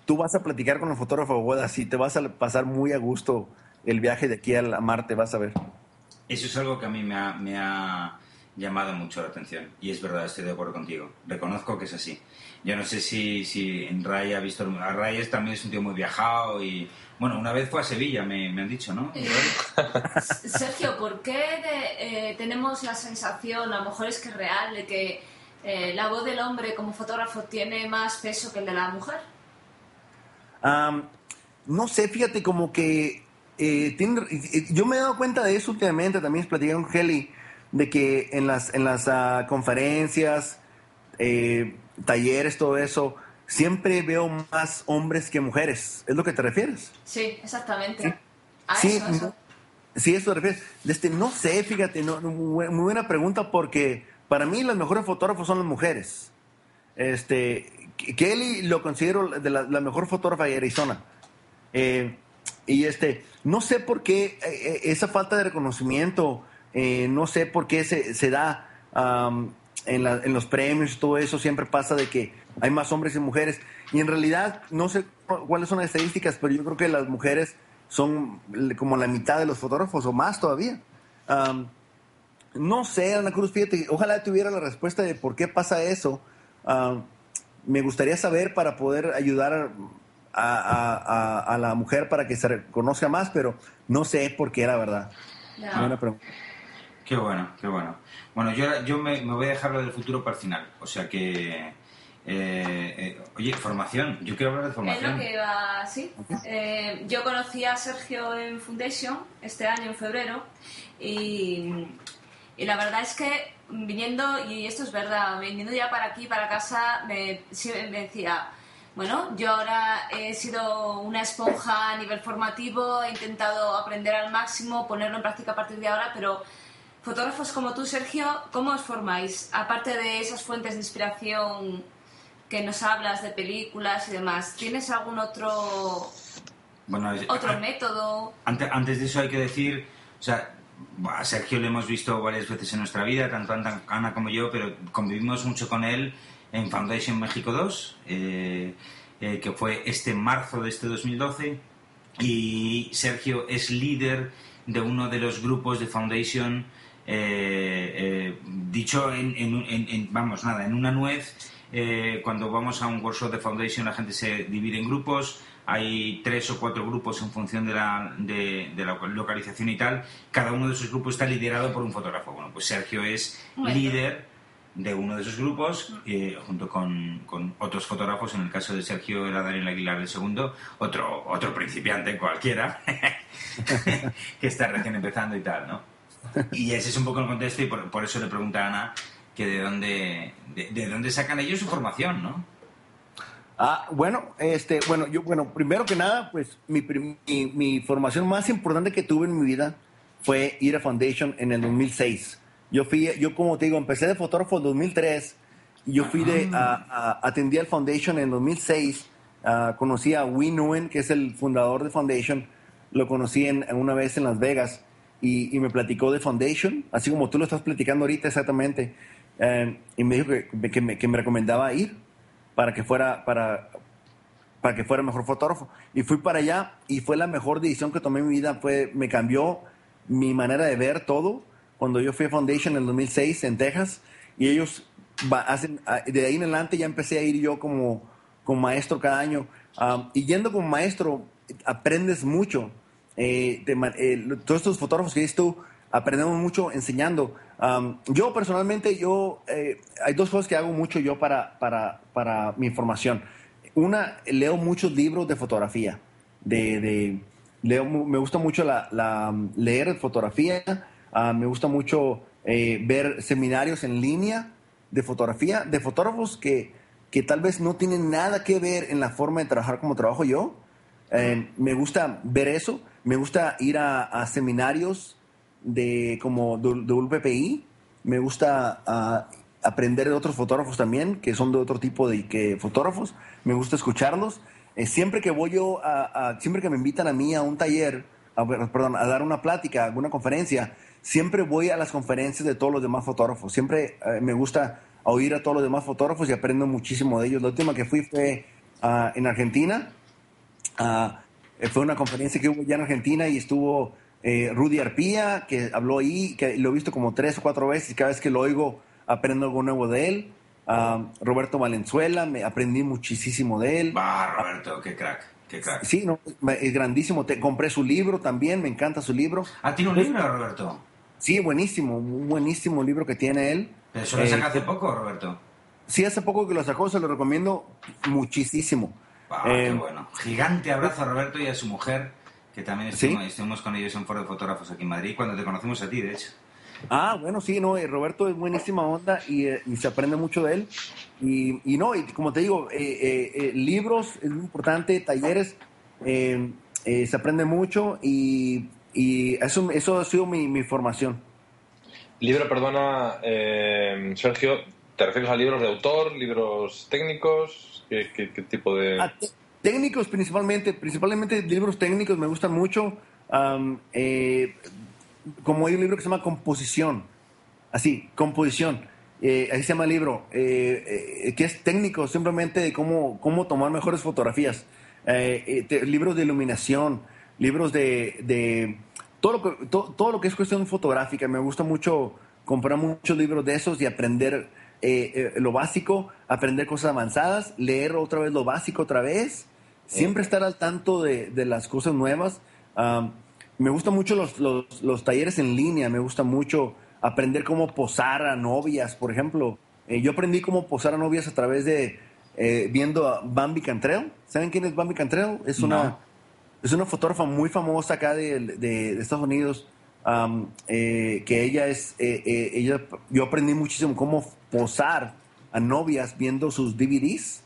tú vas a platicar con el fotógrafo de bodas y te vas a pasar muy a gusto el viaje de aquí a Marte, vas a ver. Eso es algo que a mí me ha, me ha llamado mucho la atención y es verdad, estoy de acuerdo contigo. Reconozco que es así. Yo no sé si, si en Ray ha visto... A Ray también es un tío muy viajado y... Bueno, una vez fue a Sevilla, me, me han dicho, ¿no? Eh, Sergio, ¿por qué de, eh, tenemos la sensación, a lo mejor es que es real, de que eh, la voz del hombre como fotógrafo tiene más peso que el de la mujer? Um, no sé, fíjate como que eh, tiene, yo me he dado cuenta de eso últimamente, también platicé con Kelly, de que en las, en las uh, conferencias, eh, talleres, todo eso, siempre veo más hombres que mujeres. ¿Es lo que te refieres? Sí, exactamente. Sí, a sí, eso, eso. sí, eso te refieres. Este, no sé, fíjate, no, muy buena pregunta porque para mí las mejores fotógrafos son las mujeres. Este, Kelly lo considero de la, la mejor fotógrafa de Arizona. Eh, y este, no sé por qué eh, esa falta de reconocimiento, eh, no sé por qué se, se da en, la, en, los premios todo eso, siempre pasa de que hay más hombres y mujeres. Y en realidad, no sé cuáles son las estadísticas, pero yo creo que las mujeres son como la mitad de los fotógrafos o más todavía. No sé, Ana Cruz, fíjate, ojalá tuviera la respuesta de por qué pasa eso. Me gustaría saber para poder ayudar a, a, a, la mujer para que se reconozca más, pero no sé por qué, la verdad. No. Buena pregunta. Qué bueno, qué bueno. Bueno, yo, yo me, me, voy a dejar lo del futuro para el final. O sea que. Eh, eh, oye, formación. Yo quiero hablar de formación. Es lo que iba, sí. Eh, yo conocí a Sergio en Foundation este año, en febrero, y, y la verdad es que viniendo, y esto es verdad, viniendo ya para aquí, para casa, me, me decía, bueno, yo ahora he sido una esponja a nivel formativo, he intentado aprender al máximo, ponerlo en práctica a partir de ahora, pero fotógrafos como tú, Sergio, ¿cómo os formáis? Aparte de esas fuentes de inspiración que nos hablas de películas y demás, ¿tienes algún otro, bueno, otro a, método? Antes, antes de eso hay que decir, o sea, a Sergio le hemos visto varias veces en nuestra vida, tanto Ana como yo, pero convivimos mucho con él en Foundation México 2, eh, eh, que fue este marzo de este 2012. Y Sergio es líder de uno de los grupos de Foundation, eh, dicho en, en, en, vamos, nada, en una nuez. cuando vamos a un workshop de Foundation la gente se divide en grupos, hay tres o cuatro grupos en función de la, de, de la, localización y tal. Cada uno de esos grupos está liderado por un fotógrafo. Bueno, pues Sergio es bueno. líder de uno de esos grupos, junto con, con, otros fotógrafos. En el caso de Sergio era Daniel Aguilar el segundo, otro, otro principiante cualquiera, que está recién empezando y tal, ¿no? Y ese es un poco el contexto y por, por eso le pregunta a Ana que de dónde, de, de dónde sacan ellos su formación, ¿no? Ah, bueno, este, bueno, yo, bueno, primero que nada, pues mi, mi, mi, formación más importante que tuve en mi vida fue ir a Foundation en el 2006. Yo fui, yo como te digo, empecé de fotógrafo en 2003. Y yo fui de, a, a, atendí al Foundation en 2006. Uh, conocí a Win Nguyen, que es el fundador de Foundation. Lo conocí en, una vez en Las Vegas y, y, me platicó de Foundation, así como tú lo estás platicando ahorita exactamente. Uh, y me dijo que, que, me, que me recomendaba ir para que fuera para para que fuera mejor fotógrafo y fui para allá y fue la mejor decisión que tomé en mi vida fue me cambió mi manera de ver todo cuando yo fui a Foundation en el 2006 en Texas y ellos hacen, ah, de ahí en adelante ya empecé a ir yo como, como maestro cada año. y yendo como maestro, aprendes mucho. Eh, eh, todos estos fotógrafos que dices tú, aprendemos mucho enseñando. yo personalmente, yo, eh, hay dos cosas que hago mucho yo para, para, para mi información. Una, leo muchos libros de fotografía. De, de leo, me gusta mucho la, la leer fotografía. Ah, me gusta mucho ver seminarios en línea de fotografía, de fotógrafos que, que tal vez no tienen nada que ver en la forma de trabajar como trabajo yo. Eh, me gusta ver eso, me gusta ir a, seminarios de como de, UPPI, me gusta ah, aprender de otros fotógrafos también, que son de otro tipo de que, fotógrafos, me gusta escucharlos. Eh, siempre que voy yo, a, siempre que me invitan a mí a un taller, a, perdón, a dar una plática, alguna conferencia, siempre voy a las conferencias de todos los demás fotógrafos. Siempre eh, me gusta oír a todos los demás fotógrafos y aprendo muchísimo de ellos. La última que fui fue ah, en Argentina. Ah, eh, fue una conferencia que hubo ya en Argentina y estuvo eh, Rudy Arpía, que habló ahí, que lo he visto como tres o cuatro veces y cada vez que lo oigo aprendo algo nuevo de él. Ah, Roberto Valenzuela, me aprendí muchísimo de él. Va, Roberto, qué crack. Qué crack. Sí, no, es grandísimo. Te, compré su libro también, me encanta su libro. Ah, tiene un libro, Roberto. Sí, buenísimo, un buenísimo libro que tiene él. ¿Pero eso lo saca hace poco, Roberto? Sí, hace poco que lo sacó, se lo recomiendo muchísimo. Ah, qué eh, bueno. Gigante abrazo a Roberto y a su mujer, que también estuvimos, con ellos en Foro de Fotógrafos aquí en Madrid, cuando te conocimos a ti, de hecho. Ah, bueno, sí, no, eh, Roberto es buenísima onda y, eh, y, se aprende mucho de él. Y, y no, y como te digo, libros es muy importante, talleres, se aprende mucho y y eso, eso ha sido mi, mi formación. Libro, perdona, eh, Sergio, ¿te refieres a libros de autor, libros técnicos? ¿Qué, qué, tipo de...? Ah, técnicos principalmente, principalmente libros técnicos me gustan mucho. Eh, como hay un libro que se llama Composición, así, Composición. Eh, ahí se llama el libro, que es técnico simplemente de cómo, cómo tomar mejores fotografías. libros de iluminación, libros de, todo, lo que, todo, lo que es cuestión fotográfica. Me gusta mucho comprar muchos libros de esos y aprender eh, eh, lo básico, aprender cosas avanzadas, leer otra vez lo básico otra vez, siempre estar al tanto de, las cosas nuevas. me gustan mucho los, talleres en línea, me gusta mucho aprender cómo posar a novias, por ejemplo. Eh, yo aprendí cómo posar a novias a través de viendo a Bambi Cantrell. ¿Saben quién es Bambi Cantrell? Es una es una fotógrafa muy famosa acá de, Estados Unidos, eh, que ella es, eh, eh, ella, yo aprendí muchísimo cómo posar a novias viendo sus DVDs.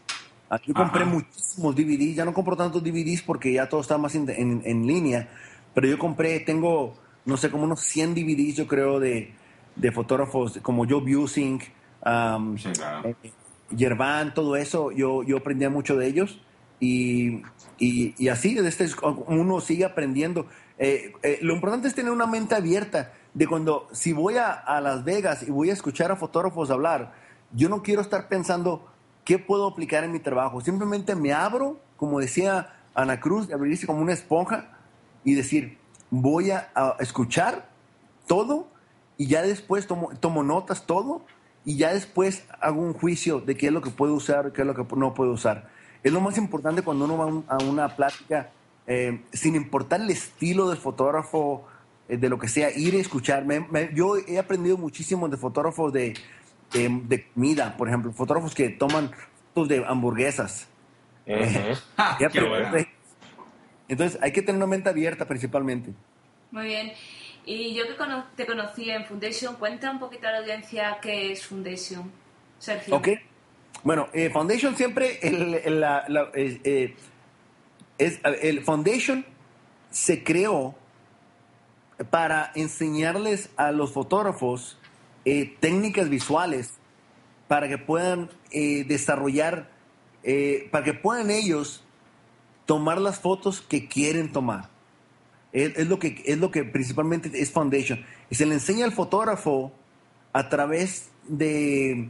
Aquí compré muchísimos DVDs, ya no compro tantos DVDs porque ya todo está más en, línea, pero yo compré, tengo, no sé, como unos 100 DVDs yo creo de, fotógrafos como Joe Busing, um, Yervan, todo eso, yo, yo aprendí mucho de ellos. Y, y, así este, uno sigue aprendiendo. Eh, eh, lo importante es tener una mente abierta de cuando, si voy a, Las Vegas y voy a escuchar a fotógrafos hablar, yo no quiero estar pensando qué puedo aplicar en mi trabajo. Simplemente me abro, como decía Ana Cruz, de abrirse como una esponja y decir, voy a, escuchar todo y ya después tomo, tomo notas todo y ya después hago un juicio de qué es lo que puedo usar, qué es lo que no puedo usar. Es lo más importante cuando uno va a una plática, eh, sin importar el estilo del fotógrafo, eh, de lo que sea, ir y escuchar. yo he aprendido muchísimo de fotógrafos de, de, comida, por ejemplo, fotógrafos que toman fotos de hamburguesas. Ah, Entonces hay que tener una mente abierta principalmente. Muy bien. Y yo que te conocí en Foundation, cuenta un poquito a la audiencia qué es Foundation, Sergio. Ok. Bueno, eh, Foundation siempre, el, eh, es, el Foundation se creó para enseñarles a los fotógrafos eh, técnicas visuales para que puedan desarrollar, para que puedan ellos tomar las fotos que quieren tomar. Es, lo que, es lo que principalmente es Foundation. Y se le enseña al fotógrafo a través de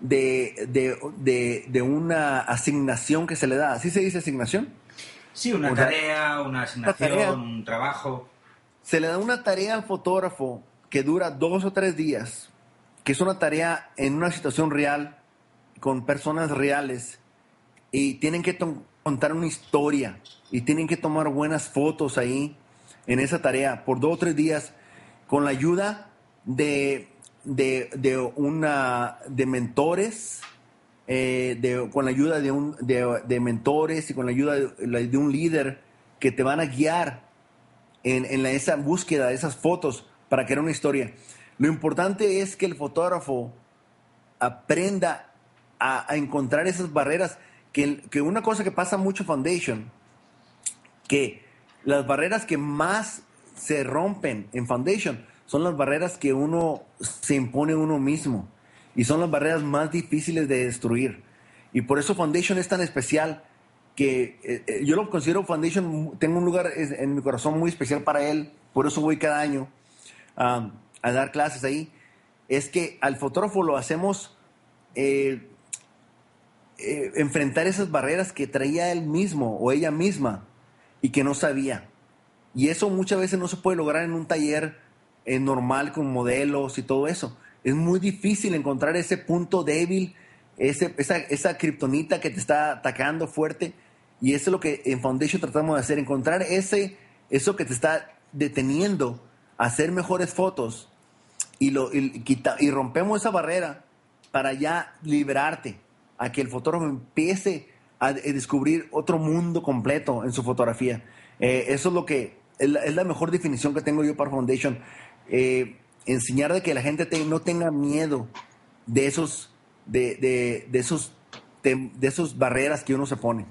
de, de, una asignación que se le da. ¿Así se dice asignación? Sí, una, tarea, una asignación, un trabajo. Se le da una tarea al fotógrafo que dura dos o tres días, que es una tarea en una situación real, con personas reales, y tienen que contar una historia, y tienen que tomar buenas fotos ahí, en esa tarea, por dos o tres días, con la ayuda de, de, una, de mentores, eh, de, con la ayuda de, un, de, mentores y con la ayuda de, un líder que te van a guiar en, en esa búsqueda de esas fotos para crear una historia. Lo importante es que el fotógrafo aprenda a, encontrar esas barreras, que, que, una cosa que pasa mucho Foundation, que las barreras que más se rompen en Foundation son las barreras que uno se impone uno mismo y son las barreras más difíciles de destruir. Y por eso Foundation es tan especial que eh, eh, yo lo considero Foundation, tengo un lugar en mi corazón muy especial para él, por eso voy cada año a dar clases ahí, es que al fotógrafo lo hacemos eh, enfrentar esas barreras que traía él mismo o ella misma y que no sabía. Y eso muchas veces no se puede lograr en un taller normal con modelos y todo eso. Es muy difícil encontrar ese punto débil, ese, esa, esa kriptonita que te está atacando fuerte y eso es lo que en Foundation tratamos de hacer, encontrar ese, eso que te está deteniendo hacer mejores fotos y, lo, y, y rompemos esa barrera para ya liberarte, a que el fotógrafo empiece a, descubrir otro mundo completo en su fotografía. Eh, eso es lo que es la, mejor definición que tengo yo para Foundation. Eh, enseñar de que la gente no tenga miedo de esos, de, de, de esos, de, de esos barreras que uno se pone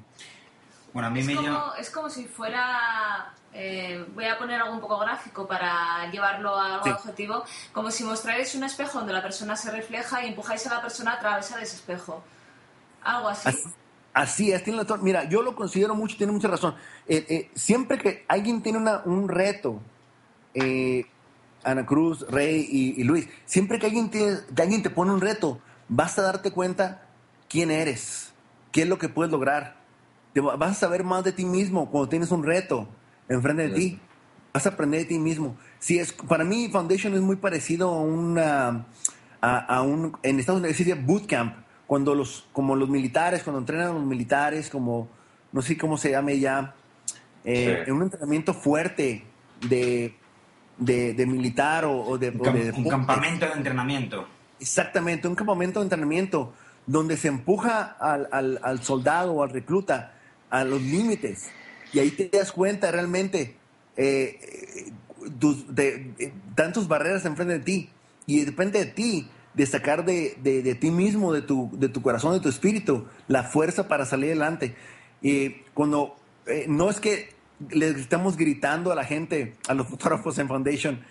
es, como, es como si fuera... Eh, voy a poner algo un poco gráfico para llevarlo a algo objetivo, como si mostráis un espejo donde la persona se refleja y empujáis a la persona a través de ese espejo. Algo así. Así, es, tiene Mira, yo lo considero mucho, tiene mucha razón. Eh, eh, siempre que alguien tiene una, un reto, Ana Cruz, Rey y, Luis, siempre que alguien, que alguien te pone un reto, basta darte cuenta quién eres, qué es lo que puedes lograr vas a saber más de ti mismo cuando tienes un reto enfrente de ti. Vas a aprender de ti mismo. Si es, para mí, Foundation es muy parecido a una, a, un, en Estados Unidos se bootcamp, cuando los, como los militares, cuando entrenan a los militares, como, no sé cómo se llame ya, eh, en un entrenamiento fuerte de, de, militar o, de, un, campamento de entrenamiento. Exactamente, un campamento de entrenamiento donde se empuja al, al, al soldado o al recluta a los límites. Y ahí te das cuenta realmente eh, de, tantas barreras enfrente de ti. Y depende de ti, de sacar de, de, ti mismo, de tu, de tu corazón, de tu espíritu, la fuerza para salir adelante. Y cuando eh, no es que les estamos gritando a la gente, a los fotógrafos en Foundation,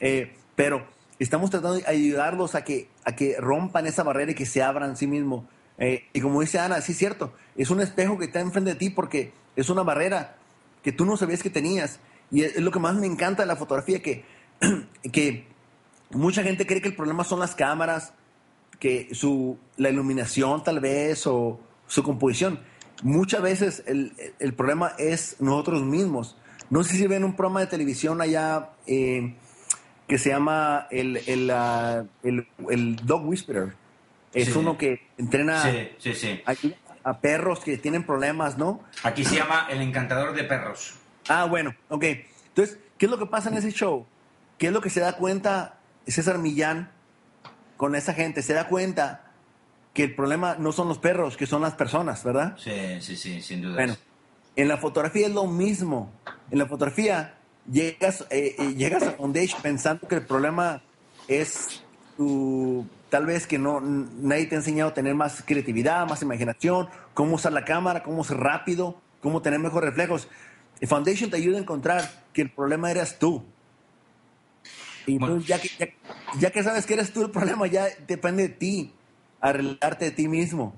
eh, pero estamos tratando de ayudarlos a que, a que rompan esa barrera y que se abran sí mismos. Eh, y como dice Ana, sí es cierto, es un espejo que está enfrente de ti porque es una barrera que tú no sabías que tenías. Y es, lo que más me encanta de la fotografía, que, que mucha gente cree que el problema son las cámaras, que su, la iluminación tal vez o su composición. Muchas veces el, el problema es nosotros mismos. No sé si ven un programa de televisión allá eh, que se llama el, el, el, el Dog Whisperer es uno que entrena A, perros que tienen problemas, ¿no? Aquí se llama El Encantador de Perros. Ah, bueno, ok. Entonces, ¿qué es lo que pasa en ese show? ¿Qué es lo que se da cuenta César Millán con esa gente? Se da cuenta que el problema no son los perros, que son las personas, ¿verdad? Sí, sí, sí, sin duda. Bueno, en la fotografía es lo mismo. En la fotografía llegas, eh, eh, llegas a Foundation pensando que el problema es tu tal vez que no nadie te ha enseñado a tener más creatividad, más imaginación, cómo usar la cámara, cómo ser rápido, cómo tener mejores reflejos. El Foundation te ayuda a encontrar que el problema eras tú. Y ya, que, ya, que sabes que eres tú el problema, ya depende de ti arreglarte de ti mismo.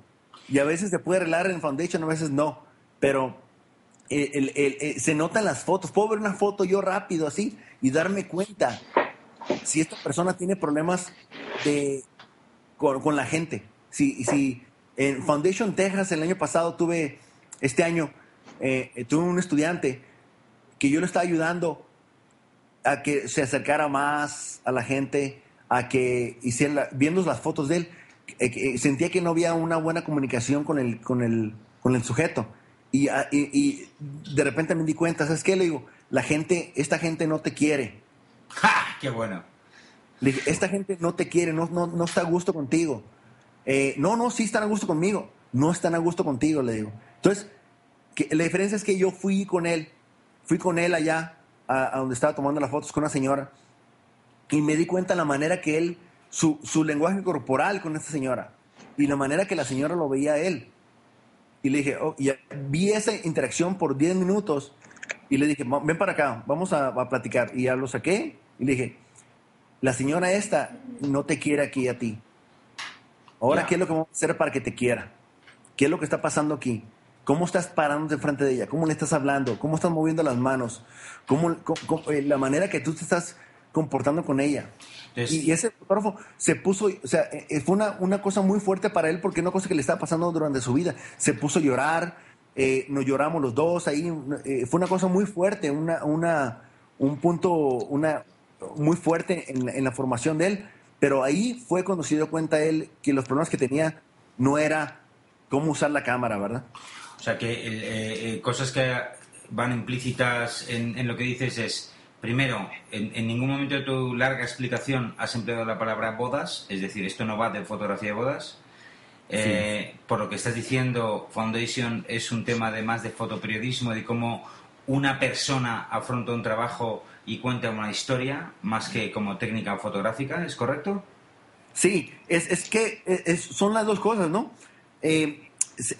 Y a veces se puede arreglar en Foundation, a veces no. Pero eh, se notan las fotos. Puedo ver una foto yo rápido así y darme cuenta si esta persona tiene problemas de con, la gente. Si, si en Foundation Texas el año pasado tuve, este año, eh, tuve un estudiante que yo le estaba ayudando a que se acercara más a la gente, a que hiciera, viendo las fotos de él, eh, sentía que no había una buena comunicación con el, con el, con el sujeto. Y, ah, y, y, de repente me di cuenta, ¿sabes qué? Le digo, la gente, esta gente no te quiere. ¡Ja! ¡Qué bueno! Le dije, esta gente no te quiere, no, no, no está a gusto contigo. Eh, no, no, sí están a gusto conmigo. No están a gusto contigo, le digo. Entonces, que, la diferencia es que yo fui con él, fui con él allá, a, a donde estaba tomando las fotos con una señora, y me di cuenta la manera que él, su, su lenguaje corporal con esta señora, y la manera que la señora lo veía a él. Y le dije, oh, y vi esa interacción por 10 minutos y le dije, ven para acá, vamos a, a, platicar. Y ya lo saqué y le dije, la señora esta no te quiere aquí a ti. Ahora, yeah. ¿qué es lo que vamos a hacer para que te quiera? ¿Qué es lo que está pasando aquí? ¿Cómo estás parando frente de ella? ¿Cómo le estás hablando? ¿Cómo estás moviendo las manos? ¿Cómo, cómo, cómo la manera que tú te estás comportando con ella? Y, y, ese fotógrafo se puso, o sea, fue una, una cosa muy fuerte para él porque una cosa que le estaba pasando durante su vida. Se puso a llorar, eh, nos lloramos los dos ahí. Eh, fue una cosa muy fuerte, una, una, un punto una, muy fuerte en, en, la formación de él. Pero ahí fue cuando se dio cuenta él que los problemas que tenía no era cómo usar la cámara, ¿verdad? O sea, que eh, eh, cosas que van implícitas en, en, lo que dices es, primero, en, en, ningún momento de tu larga explicación has empleado la palabra bodas, es decir, esto no va de fotografía de bodas. Eh, sí. Por lo que estás diciendo, Foundation es un tema de más de fotoperiodismo, de cómo una persona afronta un trabajo y cuenta una historia, más que como técnica fotográfica, ¿es correcto? Sí, es, es que es, son las dos cosas, ¿no? Eh,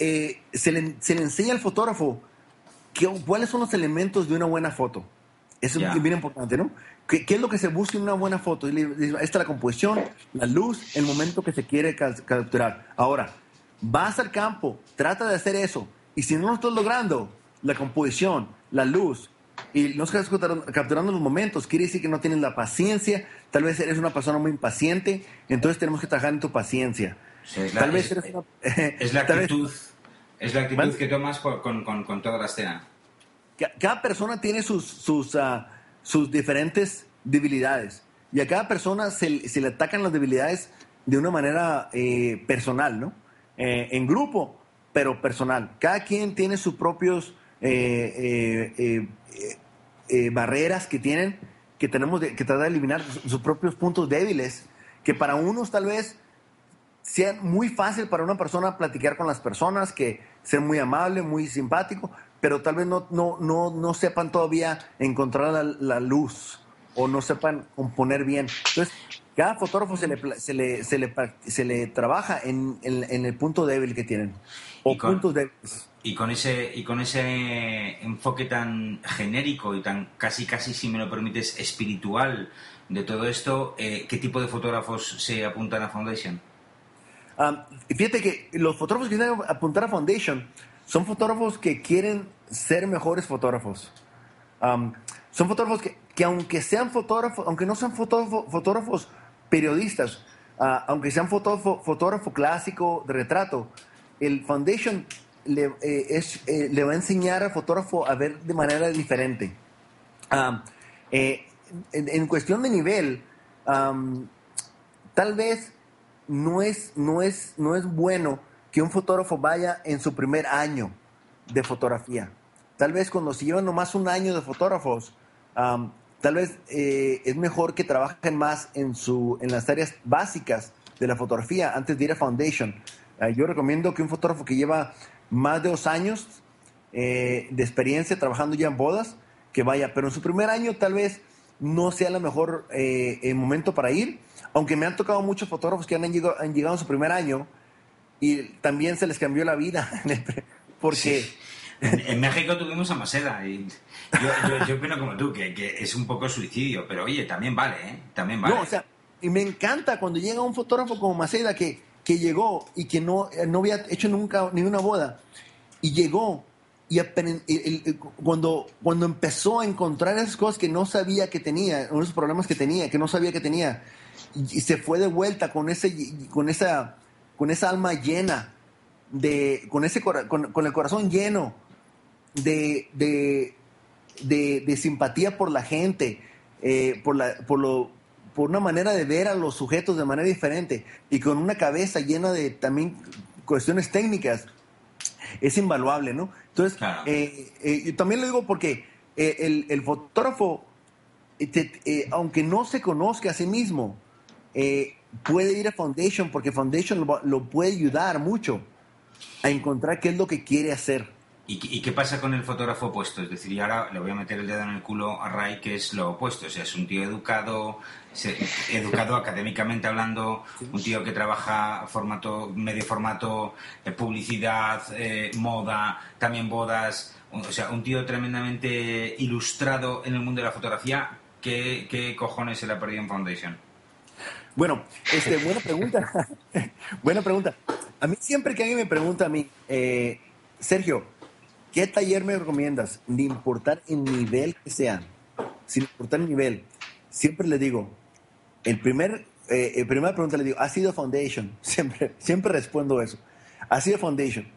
eh, se, le, se, le, enseña al fotógrafo que, cuáles son los elementos de una buena foto. Eso yeah. es bien importante, ¿no? ¿Qué, ¿Qué, es lo que se busca en una buena foto? Esta es la composición, la luz, el momento que se quiere capturar. Ahora, vas al campo, trata de hacer eso, y si no lo estás logrando, la composición, la luz, y no estás capturando los momentos, quiere decir que no tienes la paciencia, tal vez eres una persona muy impaciente, entonces tenemos que trabajar en tu paciencia. Sí, la, tal vez es, eres una, es la actitud, es la actitud que tomas con, con, con, toda la escena. Cada persona tiene sus, sus, uh, sus diferentes debilidades y a cada persona se, se, le atacan las debilidades de una manera eh, personal, ¿no? Eh, en grupo, pero personal. Cada quien tiene sus propios eh, barreras que tienen, que tenemos de, que tratar de eliminar sus propios puntos débiles, que para unos tal vez sea muy fácil para una persona platicar con las personas, que ser muy amable, muy simpático, pero tal vez no, no, no, no sepan todavía encontrar la, la, luz o no sepan componer bien. Entonces, cada fotógrafo se le, se le, se le, se le trabaja en, en, en, el punto débil que tienen, o con, puntos débiles. Y con, ese, y con ese enfoque tan genérico y tan casi, casi, si me lo permites, espiritual de todo esto, eh, ¿qué tipo de fotógrafos se apuntan a Foundation? Um, fíjate que los fotógrafos que quieren apuntar a Foundation son fotógrafos que quieren ser mejores fotógrafos. Son fotógrafos que, que, aunque sean fotógrafos, aunque no sean fotógrafos, periodistas, uh, aunque sean fotógrafo, fotógrafo clásico de retrato, el Foundation le, eh, eh, le va a enseñar al fotógrafo a ver de manera diferente. Um, eh, en, cuestión de nivel, tal vez no es, no, es, no es bueno que un fotógrafo vaya en su primer año de fotografía. Tal vez cuando se llevan nomás un año de fotógrafos, tal vez eh, es mejor que trabajen más en, su, en las áreas básicas de la fotografía antes de ir a Foundation. Uh, yo recomiendo que un fotógrafo que lleva más de dos años eh, de experiencia trabajando ya en bodas, que vaya, pero en su primer año tal vez no sea el mejor momento para ir, aunque me han tocado muchos fotógrafos que han llegado, han llegado en su primer año y también se les cambió la vida, porque... Sí. En, en, México tuvimos a Maseda y yo, yo, yo opino como tú, que, que, es un poco suicidio, pero oye, también vale, ¿eh? También vale. No, o sea, y me encanta cuando llega un fotógrafo como Maceda que, que llegó y que no, no había hecho nunca ni una boda y llegó y el, el, cuando, cuando empezó a encontrar esas cosas que no sabía que tenía, unos problemas que tenía, que no sabía que tenía, y se fue de vuelta con ese, con esa, con esa alma llena, de, con, ese, con, con el corazón lleno de, de, de, de simpatía por la gente, eh, por, la, por, lo, por una manera de ver a los sujetos de manera diferente y con una cabeza llena de también cuestiones técnicas, es invaluable, ¿no? Entonces, eh, eh, yo también lo digo porque eh, el, fotógrafo, aunque no se conozca a sí mismo, puede ir a Foundation porque Foundation lo, puede ayudar mucho a encontrar qué es lo que quiere hacer. ¿Y, qué pasa con el fotógrafo opuesto? Es decir, y ahora le voy a meter el dedo en el culo a Ray, que es lo opuesto. O sea, es un tío educado, educado académicamente hablando, un tío que trabaja formato, medio formato, eh, publicidad, eh, moda, también bodas. O sea, un tío tremendamente ilustrado en el mundo de la fotografía. ¿Qué, qué cojones se le ha perdido en Foundation? Bueno, este, buena pregunta. buena pregunta. A mí siempre que alguien me pregunta a mí, eh, Sergio, ¿Qué taller me recomiendas? Ni importar el nivel que sea, sin importar el nivel. Siempre le digo, el primer, eh, primera pregunta le digo, ¿ha sido Foundation? Siempre, siempre respondo eso. ¿Ha sido Foundation?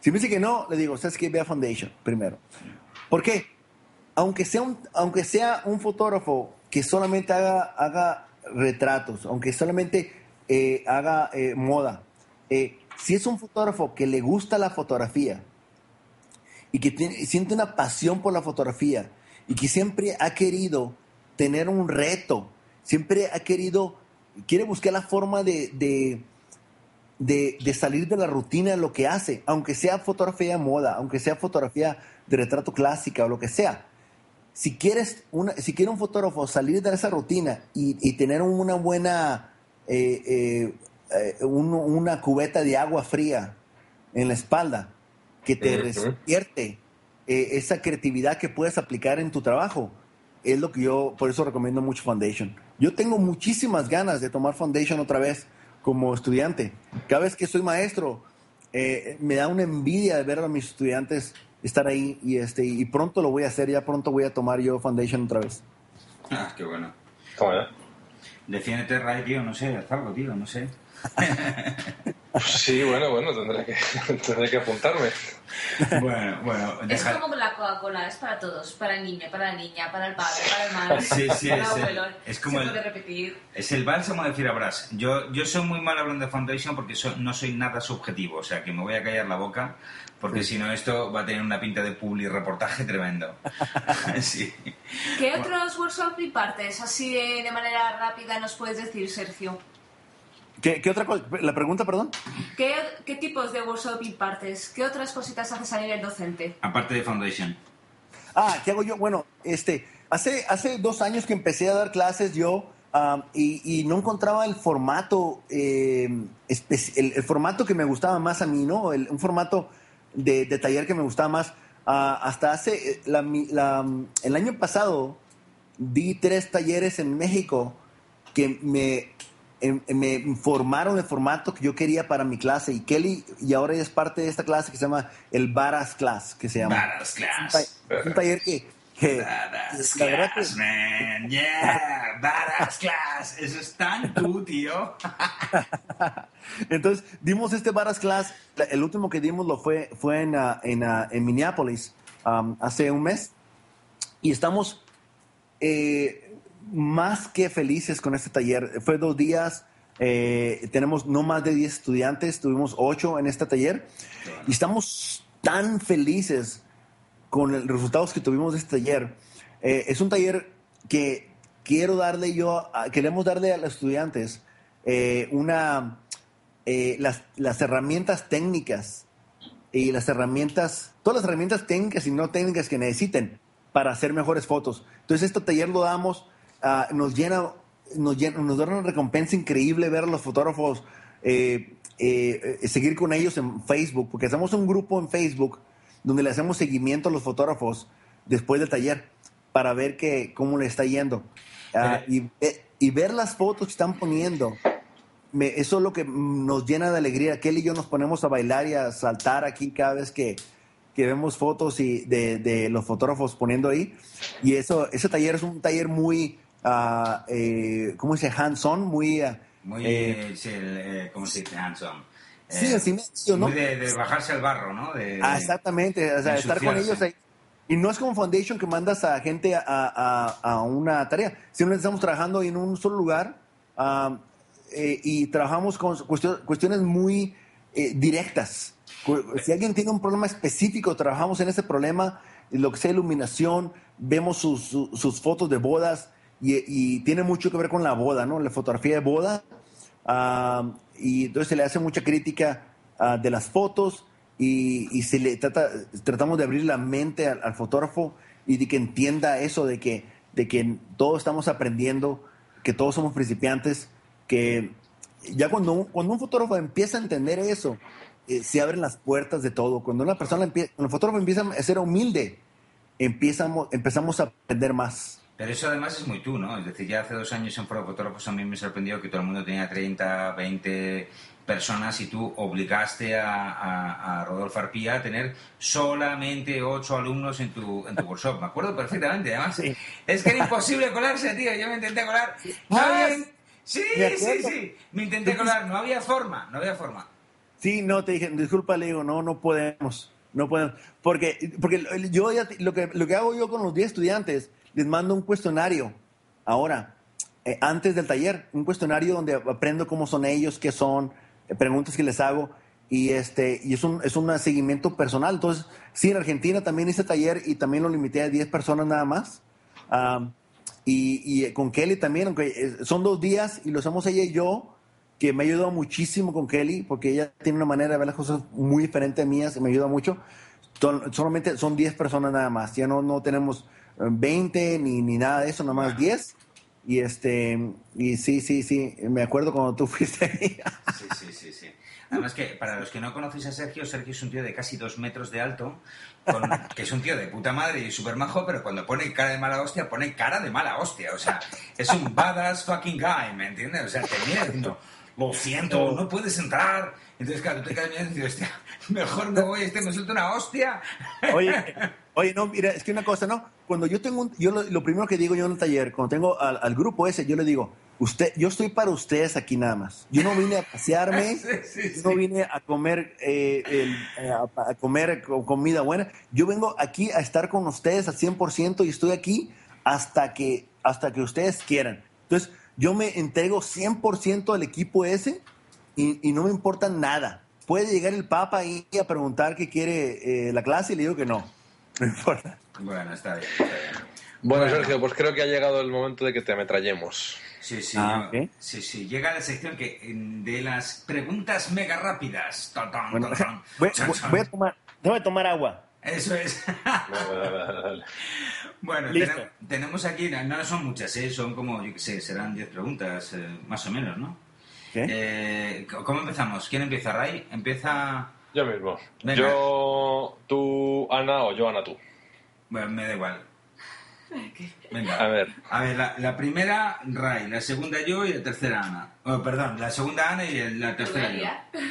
Si me dice que no, le digo, ¿sabes qué? Ve a Foundation primero. ¿Por qué? Aunque sea un, aunque sea un fotógrafo que solamente haga retratos, aunque solamente eh, haga eh, moda, si es un fotógrafo que le gusta la fotografía, y que siente una pasión por la fotografía y que siempre ha querido tener un reto, siempre ha querido, quiere buscar la forma de, de, salir de la rutina de lo que hace, aunque sea fotografía de moda, aunque sea fotografía de retrato clásica o lo que sea. Si quieres, una, si quiere un fotógrafo salir de esa rutina y, tener una buena, eh, eh, eh, una cubeta de agua fría en la espalda, que te despierte esa creatividad que puedes aplicar en tu trabajo. Es lo que yo, por eso recomiendo mucho Foundation. Yo tengo muchísimas ganas de tomar Foundation otra vez como estudiante. Cada vez que soy maestro, me da una envidia de ver a mis estudiantes estar ahí y, este, y pronto lo voy a hacer, ya pronto voy a tomar yo Foundation otra vez. Ah, qué bueno. ¿Cómo Defiéndete, Ray, tío, no sé, haz algo, tío, no sé. Sí, bueno, bueno, tendré que, tendré que apuntarme. Bueno, bueno. Es como la Coca-Cola, es para todos, para el niño, para la niña, para el padre, para el madre, sí, sí, para el abuelo. Es como Se puede repetir. Es el bálsamo de Firabras. Yo, yo soy muy mal hablando de Foundation porque no soy nada subjetivo, o sea que me voy a callar la boca porque si no esto va a tener una pinta de publi reportaje tremendo. sí. ¿Qué otros workshops impartes así de manera rápida nos puedes decir, Sergio? ¿Qué, otra cosa? La pregunta, perdón. ¿Qué, tipos de workshop impartes? ¿Qué otras cositas haces a nivel docente? Aparte de Foundation. Ah, ¿qué hago yo? Bueno, este, hace, hace dos años que empecé a dar clases yo y, no encontraba el formato, eh, el, formato que me gustaba más a mí, ¿no? un formato de, taller que me gustaba más. Ah, hasta hace, eh, el año pasado di tres talleres en México que me Em, em, me informaron el formato que yo quería para mi clase. Y Kelly y ahora es parte de esta clase que se llama el Baras Class que se llama. Baras Class. Un, taller que, que Baras Class man. Yeah Baras Class. Eso es tan tú tío. Entonces dimos este Baras Class. El último que dimos lo fue fue en, uh, en, uh, en Minneapolis um, hace un mes. Y estamos eh, más que felices con este taller. Fue dos días, eh, tenemos no más de 10 estudiantes, tuvimos 8 en este taller. Y estamos tan felices con los resultados que tuvimos de este taller. Eh, es un taller que quiero darle yo, queremos darle a los estudiantes eh, una, las, las herramientas técnicas y las herramientas, todas las herramientas técnicas y no técnicas que necesiten para hacer mejores fotos. Entonces, este taller lo damos Ah, nos llena, nos nos da una recompensa increíble ver a los fotógrafos, eh, eh, seguir con ellos en Facebook, porque hacemos un grupo en Facebook donde le hacemos seguimiento a los fotógrafos después del taller para ver que, cómo le está yendo. Ah, y, y, ver las fotos que están poniendo, eso es lo que nos llena de alegría. Kelly y yo nos ponemos a bailar y a saltar aquí cada vez que, que vemos fotos y de, de, los fotógrafos poniendo ahí. Y eso, ese taller es un taller muy, uh, eh, ¿cómo se dice? Hands-on, muy... Uh, muy, eh, eh, ¿cómo se dice? Hands-on. Sí, así ¿no? Muy de, bajarse al barro, ¿no? De, ah, exactamente, o sea, estar con ellos ahí. Y no es como Foundation que mandas a gente a, a, a una tarea. Simplemente estamos trabajando en un solo lugar um, eh, y trabajamos con cuestiones, cuestiones muy eh, directas. Si alguien tiene un problema específico, trabajamos en ese problema, lo que sea iluminación, vemos sus, sus, sus fotos de bodas y, y, tiene mucho que ver con la boda, ¿no? La fotografía de boda. Um, y entonces se le hace mucha crítica uh, de las fotos y, y se le trata, tratamos de abrir la mente al, al, fotógrafo y de que entienda eso de que, de que todos estamos aprendiendo, que todos somos principiantes, que ya cuando un, cuando un fotógrafo empieza a entender eso, eh, se abren las puertas de todo. Cuando una persona empieza, cuando el fotógrafo empieza a ser humilde, empezamos, empezamos a aprender más. Pero eso además es muy tú, ¿no? Es decir, ya hace dos años en Fotógrafos a mí me sorprendió que todo el mundo tenía 30, 20 personas y tú obligaste a, a, a Rodolfo Arpía a tener solamente ocho alumnos en tu, en tu workshop. Me acuerdo perfectamente, además. Sí. Es que era imposible colarse, tío. Yo me intenté colar. No había... Sí, sí, sí. Me intenté colar. No había forma, no había forma. Sí, no, te dije, disculpa, le digo, no, no podemos. No podemos. Porque, porque yo ya, lo, que, lo que hago yo con los 10 estudiantes, les mando un cuestionario ahora, eh, antes del taller, un cuestionario donde aprendo cómo son ellos, qué son, eh, preguntas que les hago y este y es un, es un seguimiento personal. Entonces, sí, en Argentina también hice taller y también lo limité a 10 personas nada más. Um, y, y, con Kelly también, aunque eh, son dos días y lo hacemos ella y yo, que me ha ayudado muchísimo con Kelly, porque ella tiene una manera de ver las cosas muy diferente a mías, me ayuda mucho. Solamente son 10 personas nada más, ya no, no tenemos 20 ni, ni nada de eso, nada más 10. Y este, y sí, sí, sí, me acuerdo cuando tú fuiste ahí. Sí, sí, sí, sí. Además que, para los que no conocéis a Sergio, Sergio es un tío de casi dos metros de alto, con, que es un tío de puta madre y súper majo, pero cuando pone cara de mala hostia, pone cara de mala hostia. O sea, es un badass fucking guy, ¿me entiendes? O sea, te diciendo, lo siento, no puedes entrar. Entonces, claro, tú te quedas mirando y dices, hostia, mejor me voy, este me suelta una hostia. Oye, oye, no, mira, es que una cosa, ¿no? Cuando yo tengo un, yo lo, lo primero que digo yo en el taller, cuando tengo al, al, grupo ese, yo le digo, usted, yo estoy para ustedes aquí nada más. Yo no vine a pasearme, sí, sí, sí. no vine a comer, eh, el, a, a, comer comida buena. Yo vengo aquí a estar con ustedes al 100% y estoy aquí hasta que, hasta que ustedes quieran. Entonces, yo me entrego 100% al equipo ese y, y, no me importa nada. Puede llegar el Papa ahí a preguntar qué quiere eh, la clase y le digo que no. No importa. Bueno, está bien. Está bien. Bueno, bueno, Sergio, pues creo que ha llegado el momento de que te ametrallemos. Sí, sí, ah, sí, sí. Llega la sección que, de las preguntas mega rápidas. Bueno, voy, voy, a tomar, voy a tomar agua. Eso es. bueno, ten, tenemos aquí, no, no, son muchas, ¿eh? son como, yo qué sé, serán 10 preguntas, eh, más o menos, ¿no? ¿Qué? Eh, ¿Cómo empezamos? ¿Quién empieza, Ray? Empieza... Yo mismo. Venga. Yo, tú, Ana, o yo, Ana, tú. Bueno, me da igual. Venga. A ver. A ver, la, la, primera, Ray, la segunda yo y la tercera Ana. Oh, perdón, la segunda Ana y la tercera yo.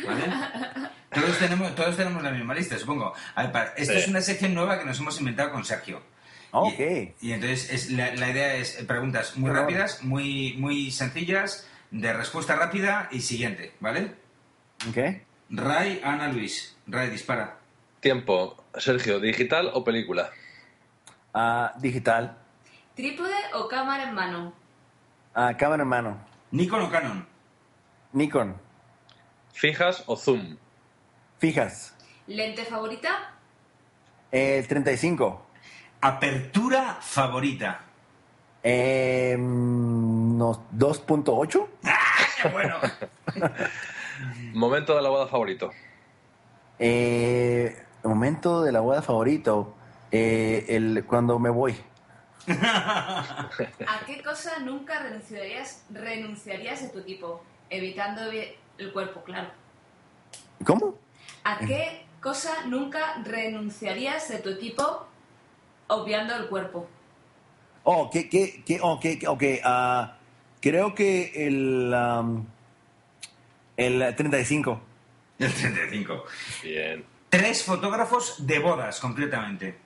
¿Vale? Todos tenemos, todos tenemos la misma lista, supongo. A ver, sí. es una sección nueva que nos hemos inventado con Sergio. Ok. Y, y entonces es, la, la, idea es preguntas muy Pero rápidas, muy, muy sencillas, de respuesta rápida y siguiente, ¿vale? Ok. Ray, Ana, Luis. Ray, dispara. Tiempo. Sergio, ¿digital o película? Uh, digital. ¿Trípode o cámara en mano? Uh, cámara en mano. ¿Nikon o Canon? Nikon. ¿Fijas o zoom? Fijas. ¿Lente favorita? El 35. ¿Apertura favorita? Eh, no, 2.8. bueno. ¿Momento de la boda favorito? Eh, momento de la boda favorito. Eh, el, cuando me voy. ¿A qué cosa nunca renunciarías, renunciarías de tu equipo? Evitando el cuerpo, claro. ¿Cómo? ¿A qué cosa nunca renunciarías de tu equipo obviando el cuerpo? Oh, que, que, que, ok, ok. Uh, creo que el, um, el 35. El 35. Bien. Tres fotógrafos de bodas, concretamente.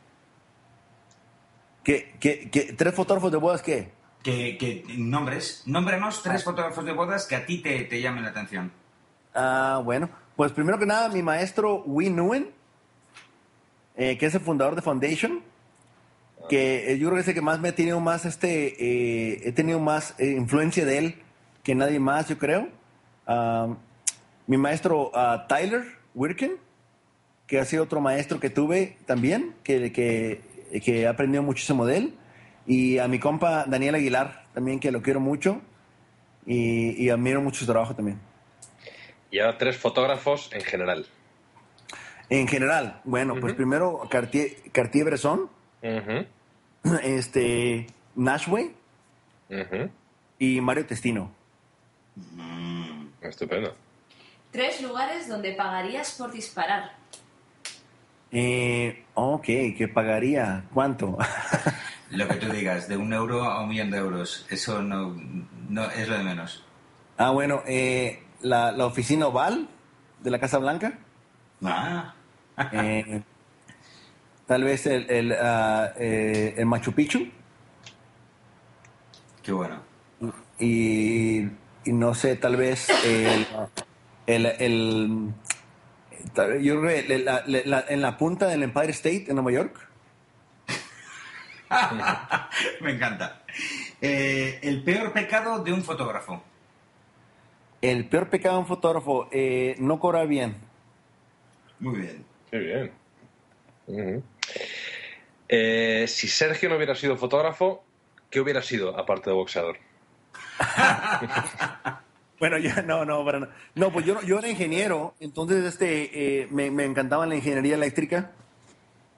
¿Qué, qué, qué, ¿Tres fotógrafos de bodas qué? Que, que nombres. Nómbrenos tres ah. fotógrafos de bodas que a ti te, te llamen la atención. Ah, bueno. Pues primero que nada, mi maestro Win Nguyen, eh, que es el fundador de Foundation. Que eh, yo creo que es el que más me ha tenido más este eh, he tenido más eh, influencia de él que nadie más yo creo. Ah, mi maestro ah, Tyler Wirken que ha sido otro maestro que tuve también que, que, que he aprendido muchísimo de él. Y a mi compa Daniel Aguilar también que lo quiero mucho y, y admiro mucho su trabajo también. Y ahora tres fotógrafos en general. en general bueno pues primero Cartier, Cartier Bresson Ujú, este Nashway ujú. y Mario Testino Estupendo. Tres lugares donde pagarías por disparar. Eh, ok, ¿qué pagaría? ¿Cuánto? Lo que tú digas, de un euro a un millón de euros, eso no, no es lo de menos. ah, bueno, eh, la, la oficina oval de la Casa Blanca. Ah, Eh, tal vez el, el, eh, el Machu Picchu. qué bueno. Y, y no sé, tal vez el, el, el- tal vez- yo creo que la- la- la- en la punta del Empire State en Nueva York. Me encanta. Eh, el peor pecado de un fotógrafo. El peor pecado de un fotógrafo, eh, no cobrar bien. Muy bien. Qué bien. Eh, si Sergio no hubiera sido fotógrafo, ¿qué hubiera sido aparte de boxeador? Bueno, yo no, no, para nada. No, pues yo, yo era ingeniero, entonces este, eh, me, me encantaba la ingeniería eléctrica.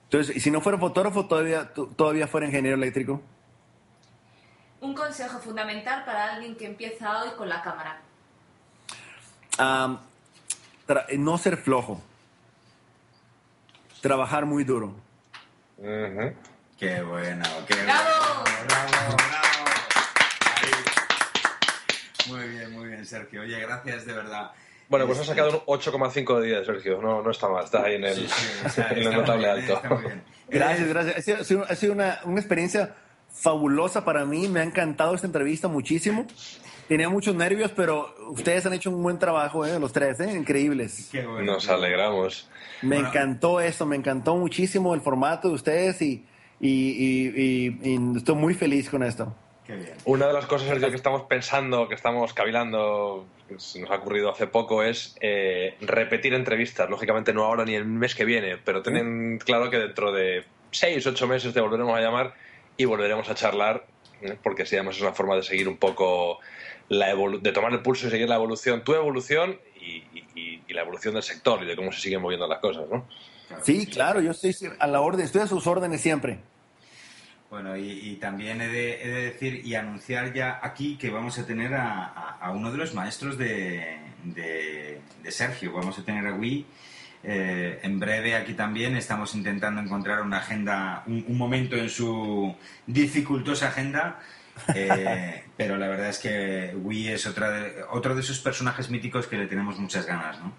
Entonces, y si no fuera fotógrafo, todavía, to- todavía fuera ingeniero eléctrico. Un consejo fundamental para alguien que empieza hoy con la cámara. No ser flojo. Trabajar muy duro. Qué bueno, qué ¡Bravo! bueno. Bravo, bravo. Ahí. Muy bien, muy bien, Sergio. Oye, gracias de verdad. Bueno, pues ha Este- sacado un 8,5 de 10, Sergio. No, no está mal, está ahí en el, Sí, sí, o sea, en el está muy notable bien, alto. está muy bien. Gracias, Eh, gracias. Ha ha ha sido una, una experiencia fabulosa para mí. Me ha encantado esta entrevista muchísimo. Tenía muchos nervios, pero ustedes han hecho un buen trabajo, ¿eh? los tres, ¿eh? increíbles. Qué bueno. Nos alegramos. Me Bueno. encantó esto, me encantó muchísimo el formato de ustedes y, y, y- y- y estoy muy feliz con esto. Qué bien. Una de las cosas, Sergio, que estamos pensando, que estamos cavilando, que se nos ha ocurrido hace poco, es eh, repetir entrevistas. Lógicamente no ahora ni el mes que viene, pero ten claro que dentro de seis, ocho meses te volveremos a llamar y volveremos a charlar, ¿eh? porque si además es una forma de seguir un poco la evolu- de tomar el pulso y seguir la evolución, tu evolución y, y- y- y la evolución del sector y de cómo se siguen moviendo las cosas, ¿no? Sí, claro, yo estoy a la orden, estoy a sus órdenes siempre. Bueno, y, y también he de, he de decir y anunciar ya aquí que vamos a tener a, a- a uno de los maestros de, de- de Sergio. Vamos a tener a Wii. eh, en breve aquí también estamos intentando encontrar una agenda, un, un momento en su dificultosa agenda. Eh, pero la verdad es que Wii es otra de- otro de esos personajes míticos que le tenemos muchas ganas, ¿no?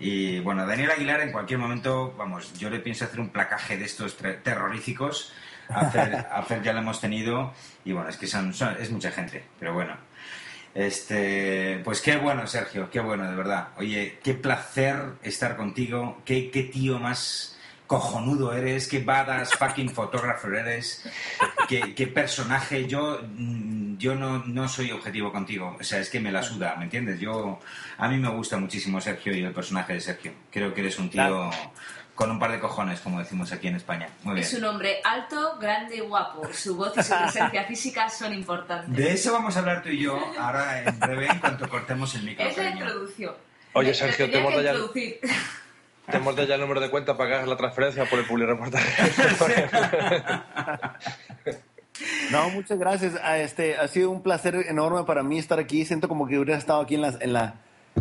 Y bueno, Daniel Aguilar en cualquier momento, vamos, yo le pienso hacer un placaje de estos terroríficos. Hacer, hacer ya lo hemos tenido y bueno, es que son, son- es mucha gente, pero bueno. Este, pues qué bueno, Sergio, qué bueno, de verdad. Oye, qué placer estar contigo, qué, qué tío más cojonudo eres, qué badass fucking photographer eres, qué, qué personaje. Yo, mm, yo no, no soy objetivo contigo, o sea, es que me la suda, ¿me entiendes? Yo, a mí me gusta muchísimo Sergio y el personaje de Sergio. Creo que eres un tío Claro. con un par de cojones, como decimos aquí en España. Muy bien. Es un hombre alto, grande y guapo. Su voz y su presencia física son importantes. De eso vamos a hablar tú y yo ahora en breve, en cuanto cortemos el micro. Es la introducción. Oye, Sergio, te tenía hemos Te hemos dado ya el número de cuenta para que hagas la transferencia por el publireportaje. No, muchas gracias. Ah, Este, ha sido un placer enorme para mí estar aquí. Siento como que hubiera estado aquí en la, en la,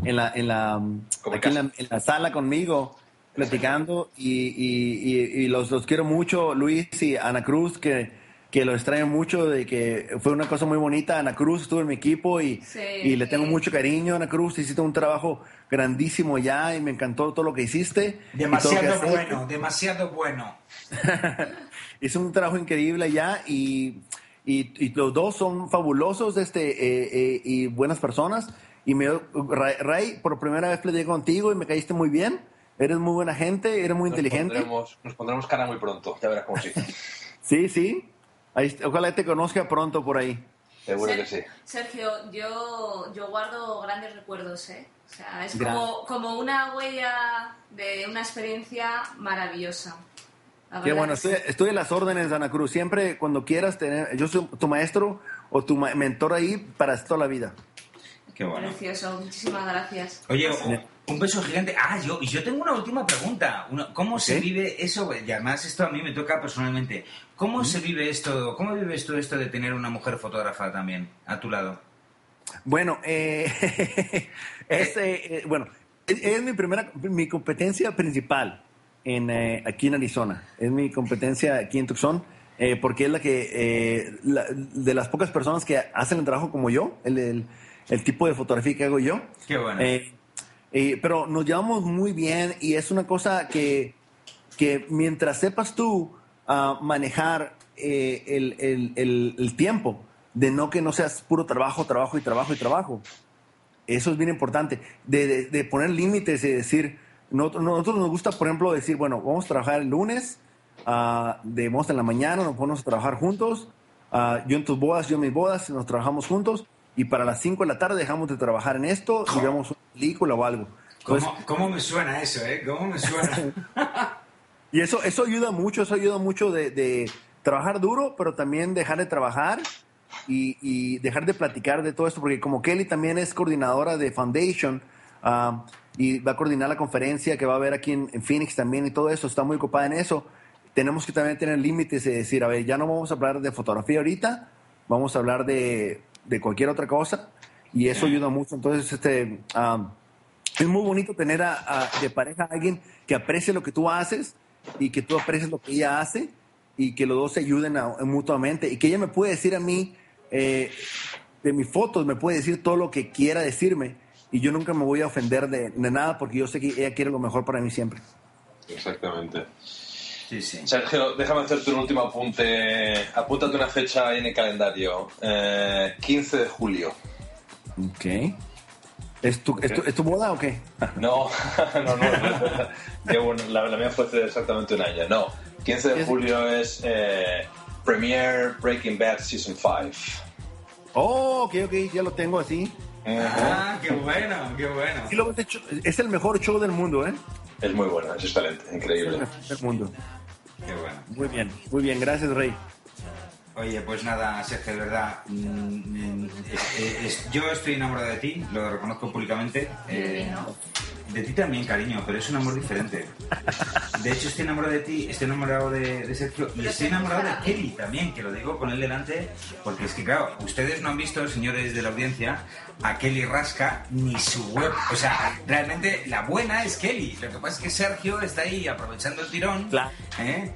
en la, en la, en aquí en la, en la sala conmigo, platicando. Y, y, y- y los, los quiero mucho, Luis y Ana Cruz, que, que lo extraño mucho, de que fue una cosa muy bonita. Ana Cruz estuvo en mi equipo y, Sí. y le tengo mucho cariño a Ana Cruz. Hiciste un trabajo grandísimo ya y me encantó todo lo que hiciste. que Demasiado hecho. bueno, demasiado bueno. Hizo un trabajo increíble ya y, y, y los dos son fabulosos este, eh, eh, y buenas personas. Y me, Ray, Ray, por primera vez peleé contigo y me caíste muy bien. Eres muy buena gente, eres muy Nos inteligente. pondremos, nos pondremos cara muy pronto, ya verás cómo sí. Sí, sí. Ojalá te conozca pronto por ahí. Seguro que sí. Sergio, yo, yo guardo grandes recuerdos, ¿eh? O sea, es como, como una huella de una experiencia maravillosa. Qué bueno, estoy, estoy, en las órdenes, Ana Cruz. Siempre, cuando quieras tener, yo soy tu maestro o tu mentor ahí para toda la vida. Qué bueno. Precioso, muchísimas gracias. Oye, un beso gigante. Ah, yo, y yo tengo una última pregunta. ¿Cómo se vive eso? Y además esto a mí me toca personalmente. ¿Cómo se vive esto? ¿Cómo vives tú esto de tener una mujer fotógrafa también a tu lado? Bueno, eh, es, eh, bueno, es, mi primera, mi competencia principal en, eh, aquí en Arizona. Es mi competencia aquí en Tucson, eh, porque es la que, de las pocas personas que hacen el trabajo como yo, el, el, tipo de fotografía que hago yo. Qué bueno. Pero nos llevamos muy bien y es una cosa que, que mientras sepas tú uh, manejar el, el, el tiempo, de no que no seas puro trabajo, trabajo y trabajo y trabajo. Eso es bien importante. De, de, poner límites y decir, nosotros, nos gusta, por ejemplo, decir, bueno, vamos a trabajar el lunes, uh, de vamos en la mañana, nos ponemos a trabajar juntos, uh, yo en tus bodas, yo en mis bodas, nos trabajamos juntos, y para las 5 de la tarde dejamos de trabajar en esto y vemos una película o algo. ¿Cómo, ¿Cómo, me suena eso, eh? ¿Cómo me suena? y eso, eso ayuda mucho, eso ayuda mucho de, de trabajar duro, pero también dejar de trabajar y, dejar de platicar de todo esto, porque como Kelly también es coordinadora de Foundation ah, y va a coordinar la conferencia que va a haber aquí en, Phoenix también y todo eso, está muy ocupada en eso, tenemos que también tener límites y decir, a ver, ya no vamos a hablar de fotografía ahorita, vamos a hablar de, de cualquier otra cosa y eso ayuda mucho. Entonces, este, ah, es muy bonito tener a, de pareja a alguien que aprecie lo que tú haces y que tú aprecies lo que ella hace y que los dos se ayuden mutuamente y que ella me puede decir a mí eh, de mis fotos, me puede decir todo lo que quiera decirme y yo nunca me voy a ofender de, nada porque yo sé que ella quiere lo mejor para mí siempre. Exactamente. Sí, sí. Sergio, déjame hacerte un último apunte. Apúntate una fecha en el calendario. 15 eh, de julio. Ok. ¿Es tu, ¿es tu, boda o qué? No, no, no. la, la, mía fue hace exactamente un año. No, 15 de julio es eh, Premiere Breaking Bad Season 5. Oh, ok, ok, ya lo tengo así. Ah, qué bueno, qué bueno. es el mejor show del mundo, ¿eh? Es muy bueno, es excelente, increíble. Es el del mundo. Qué bueno. Muy bien, muy bien, gracias, Rey. Oye, pues nada, Sergio, de verdad, mm, mm, yo estoy enamorado de ti, lo reconozco públicamente. Eh, de ti también, cariño, pero es un amor diferente. De hecho, estoy enamorado de ti, estoy enamorado de, Sergio y estoy enamorado de Kelly también, que lo digo con él delante, porque es que, claro, ustedes no han visto, señores de la audiencia, a Kelly Rasca ni su web. O sea, realmente la buena es Kelly. Lo que pasa es que Sergio está ahí aprovechando el tirón. ¿eh?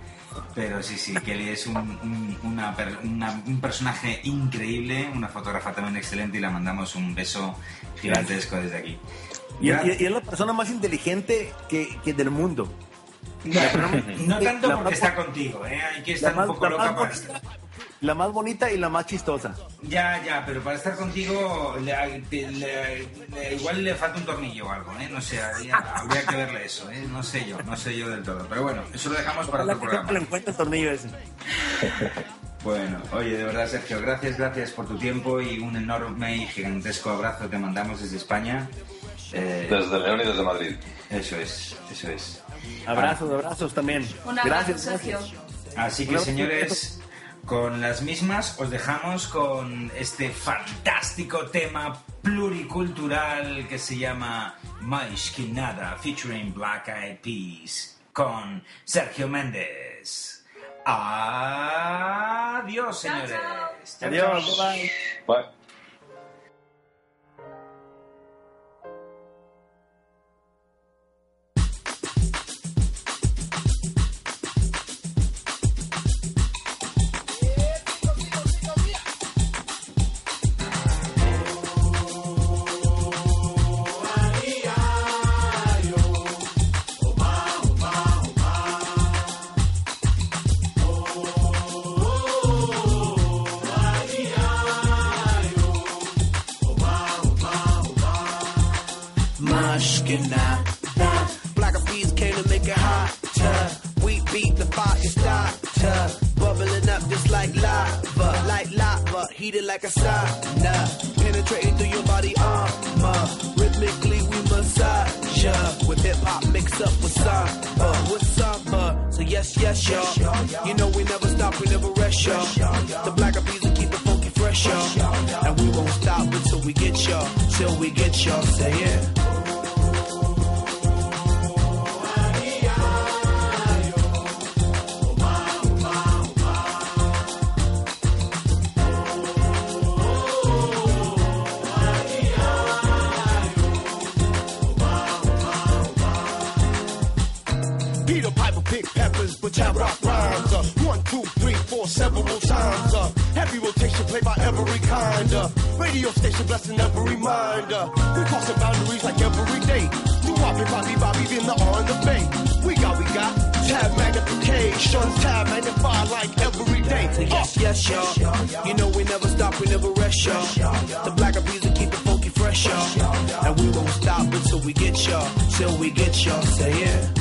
Pero sí, sí, Kelly es un, un, personaje increíble, una fotógrafa también excelente y la mandamos un beso gigantesco desde aquí. Y, es la persona más inteligente que, que del mundo. No, tanto porque está contigo, ¿eh? hay que estar un poco loca para estar. La más bonita y la más chistosa. Ya, ya, pero para estar contigo igual le falta un tornillo o algo, ¿eh? No sé, habría, que verle eso, ¿eh? No sé yo, no sé yo del todo. Pero bueno, eso lo dejamos para otro programa. le encuentre el tornillo ese. Bueno, oye, de verdad, Sergio, gracias, gracias por tu tiempo y un enorme y gigantesco abrazo te mandamos desde España. Eh, desde León y desde Madrid. Eso es, eso es. Abrazos, abrazos también. Un abrazo, gracias, Sergio. Así que, señores, con las mismas os dejamos con este fantástico tema pluricultural que se llama Mais que nada, featuring Black Eyed Peas, con Sergio Méndez. Adiós, señores. Adiós, bye. bye. Radio station blessing every mind. Uh, we crossing boundaries like every day. New Bobby, Bobby, Bobby, in the on the bay. We got, we got tab magnification, tab magnify like every day. Uh. Yes, yes, y'all. You know we never stop, we never rest, y'all. The black of will keep it funky fresh, y'all. And we won't stop until we get y'all, till we get y'all. Say yeah.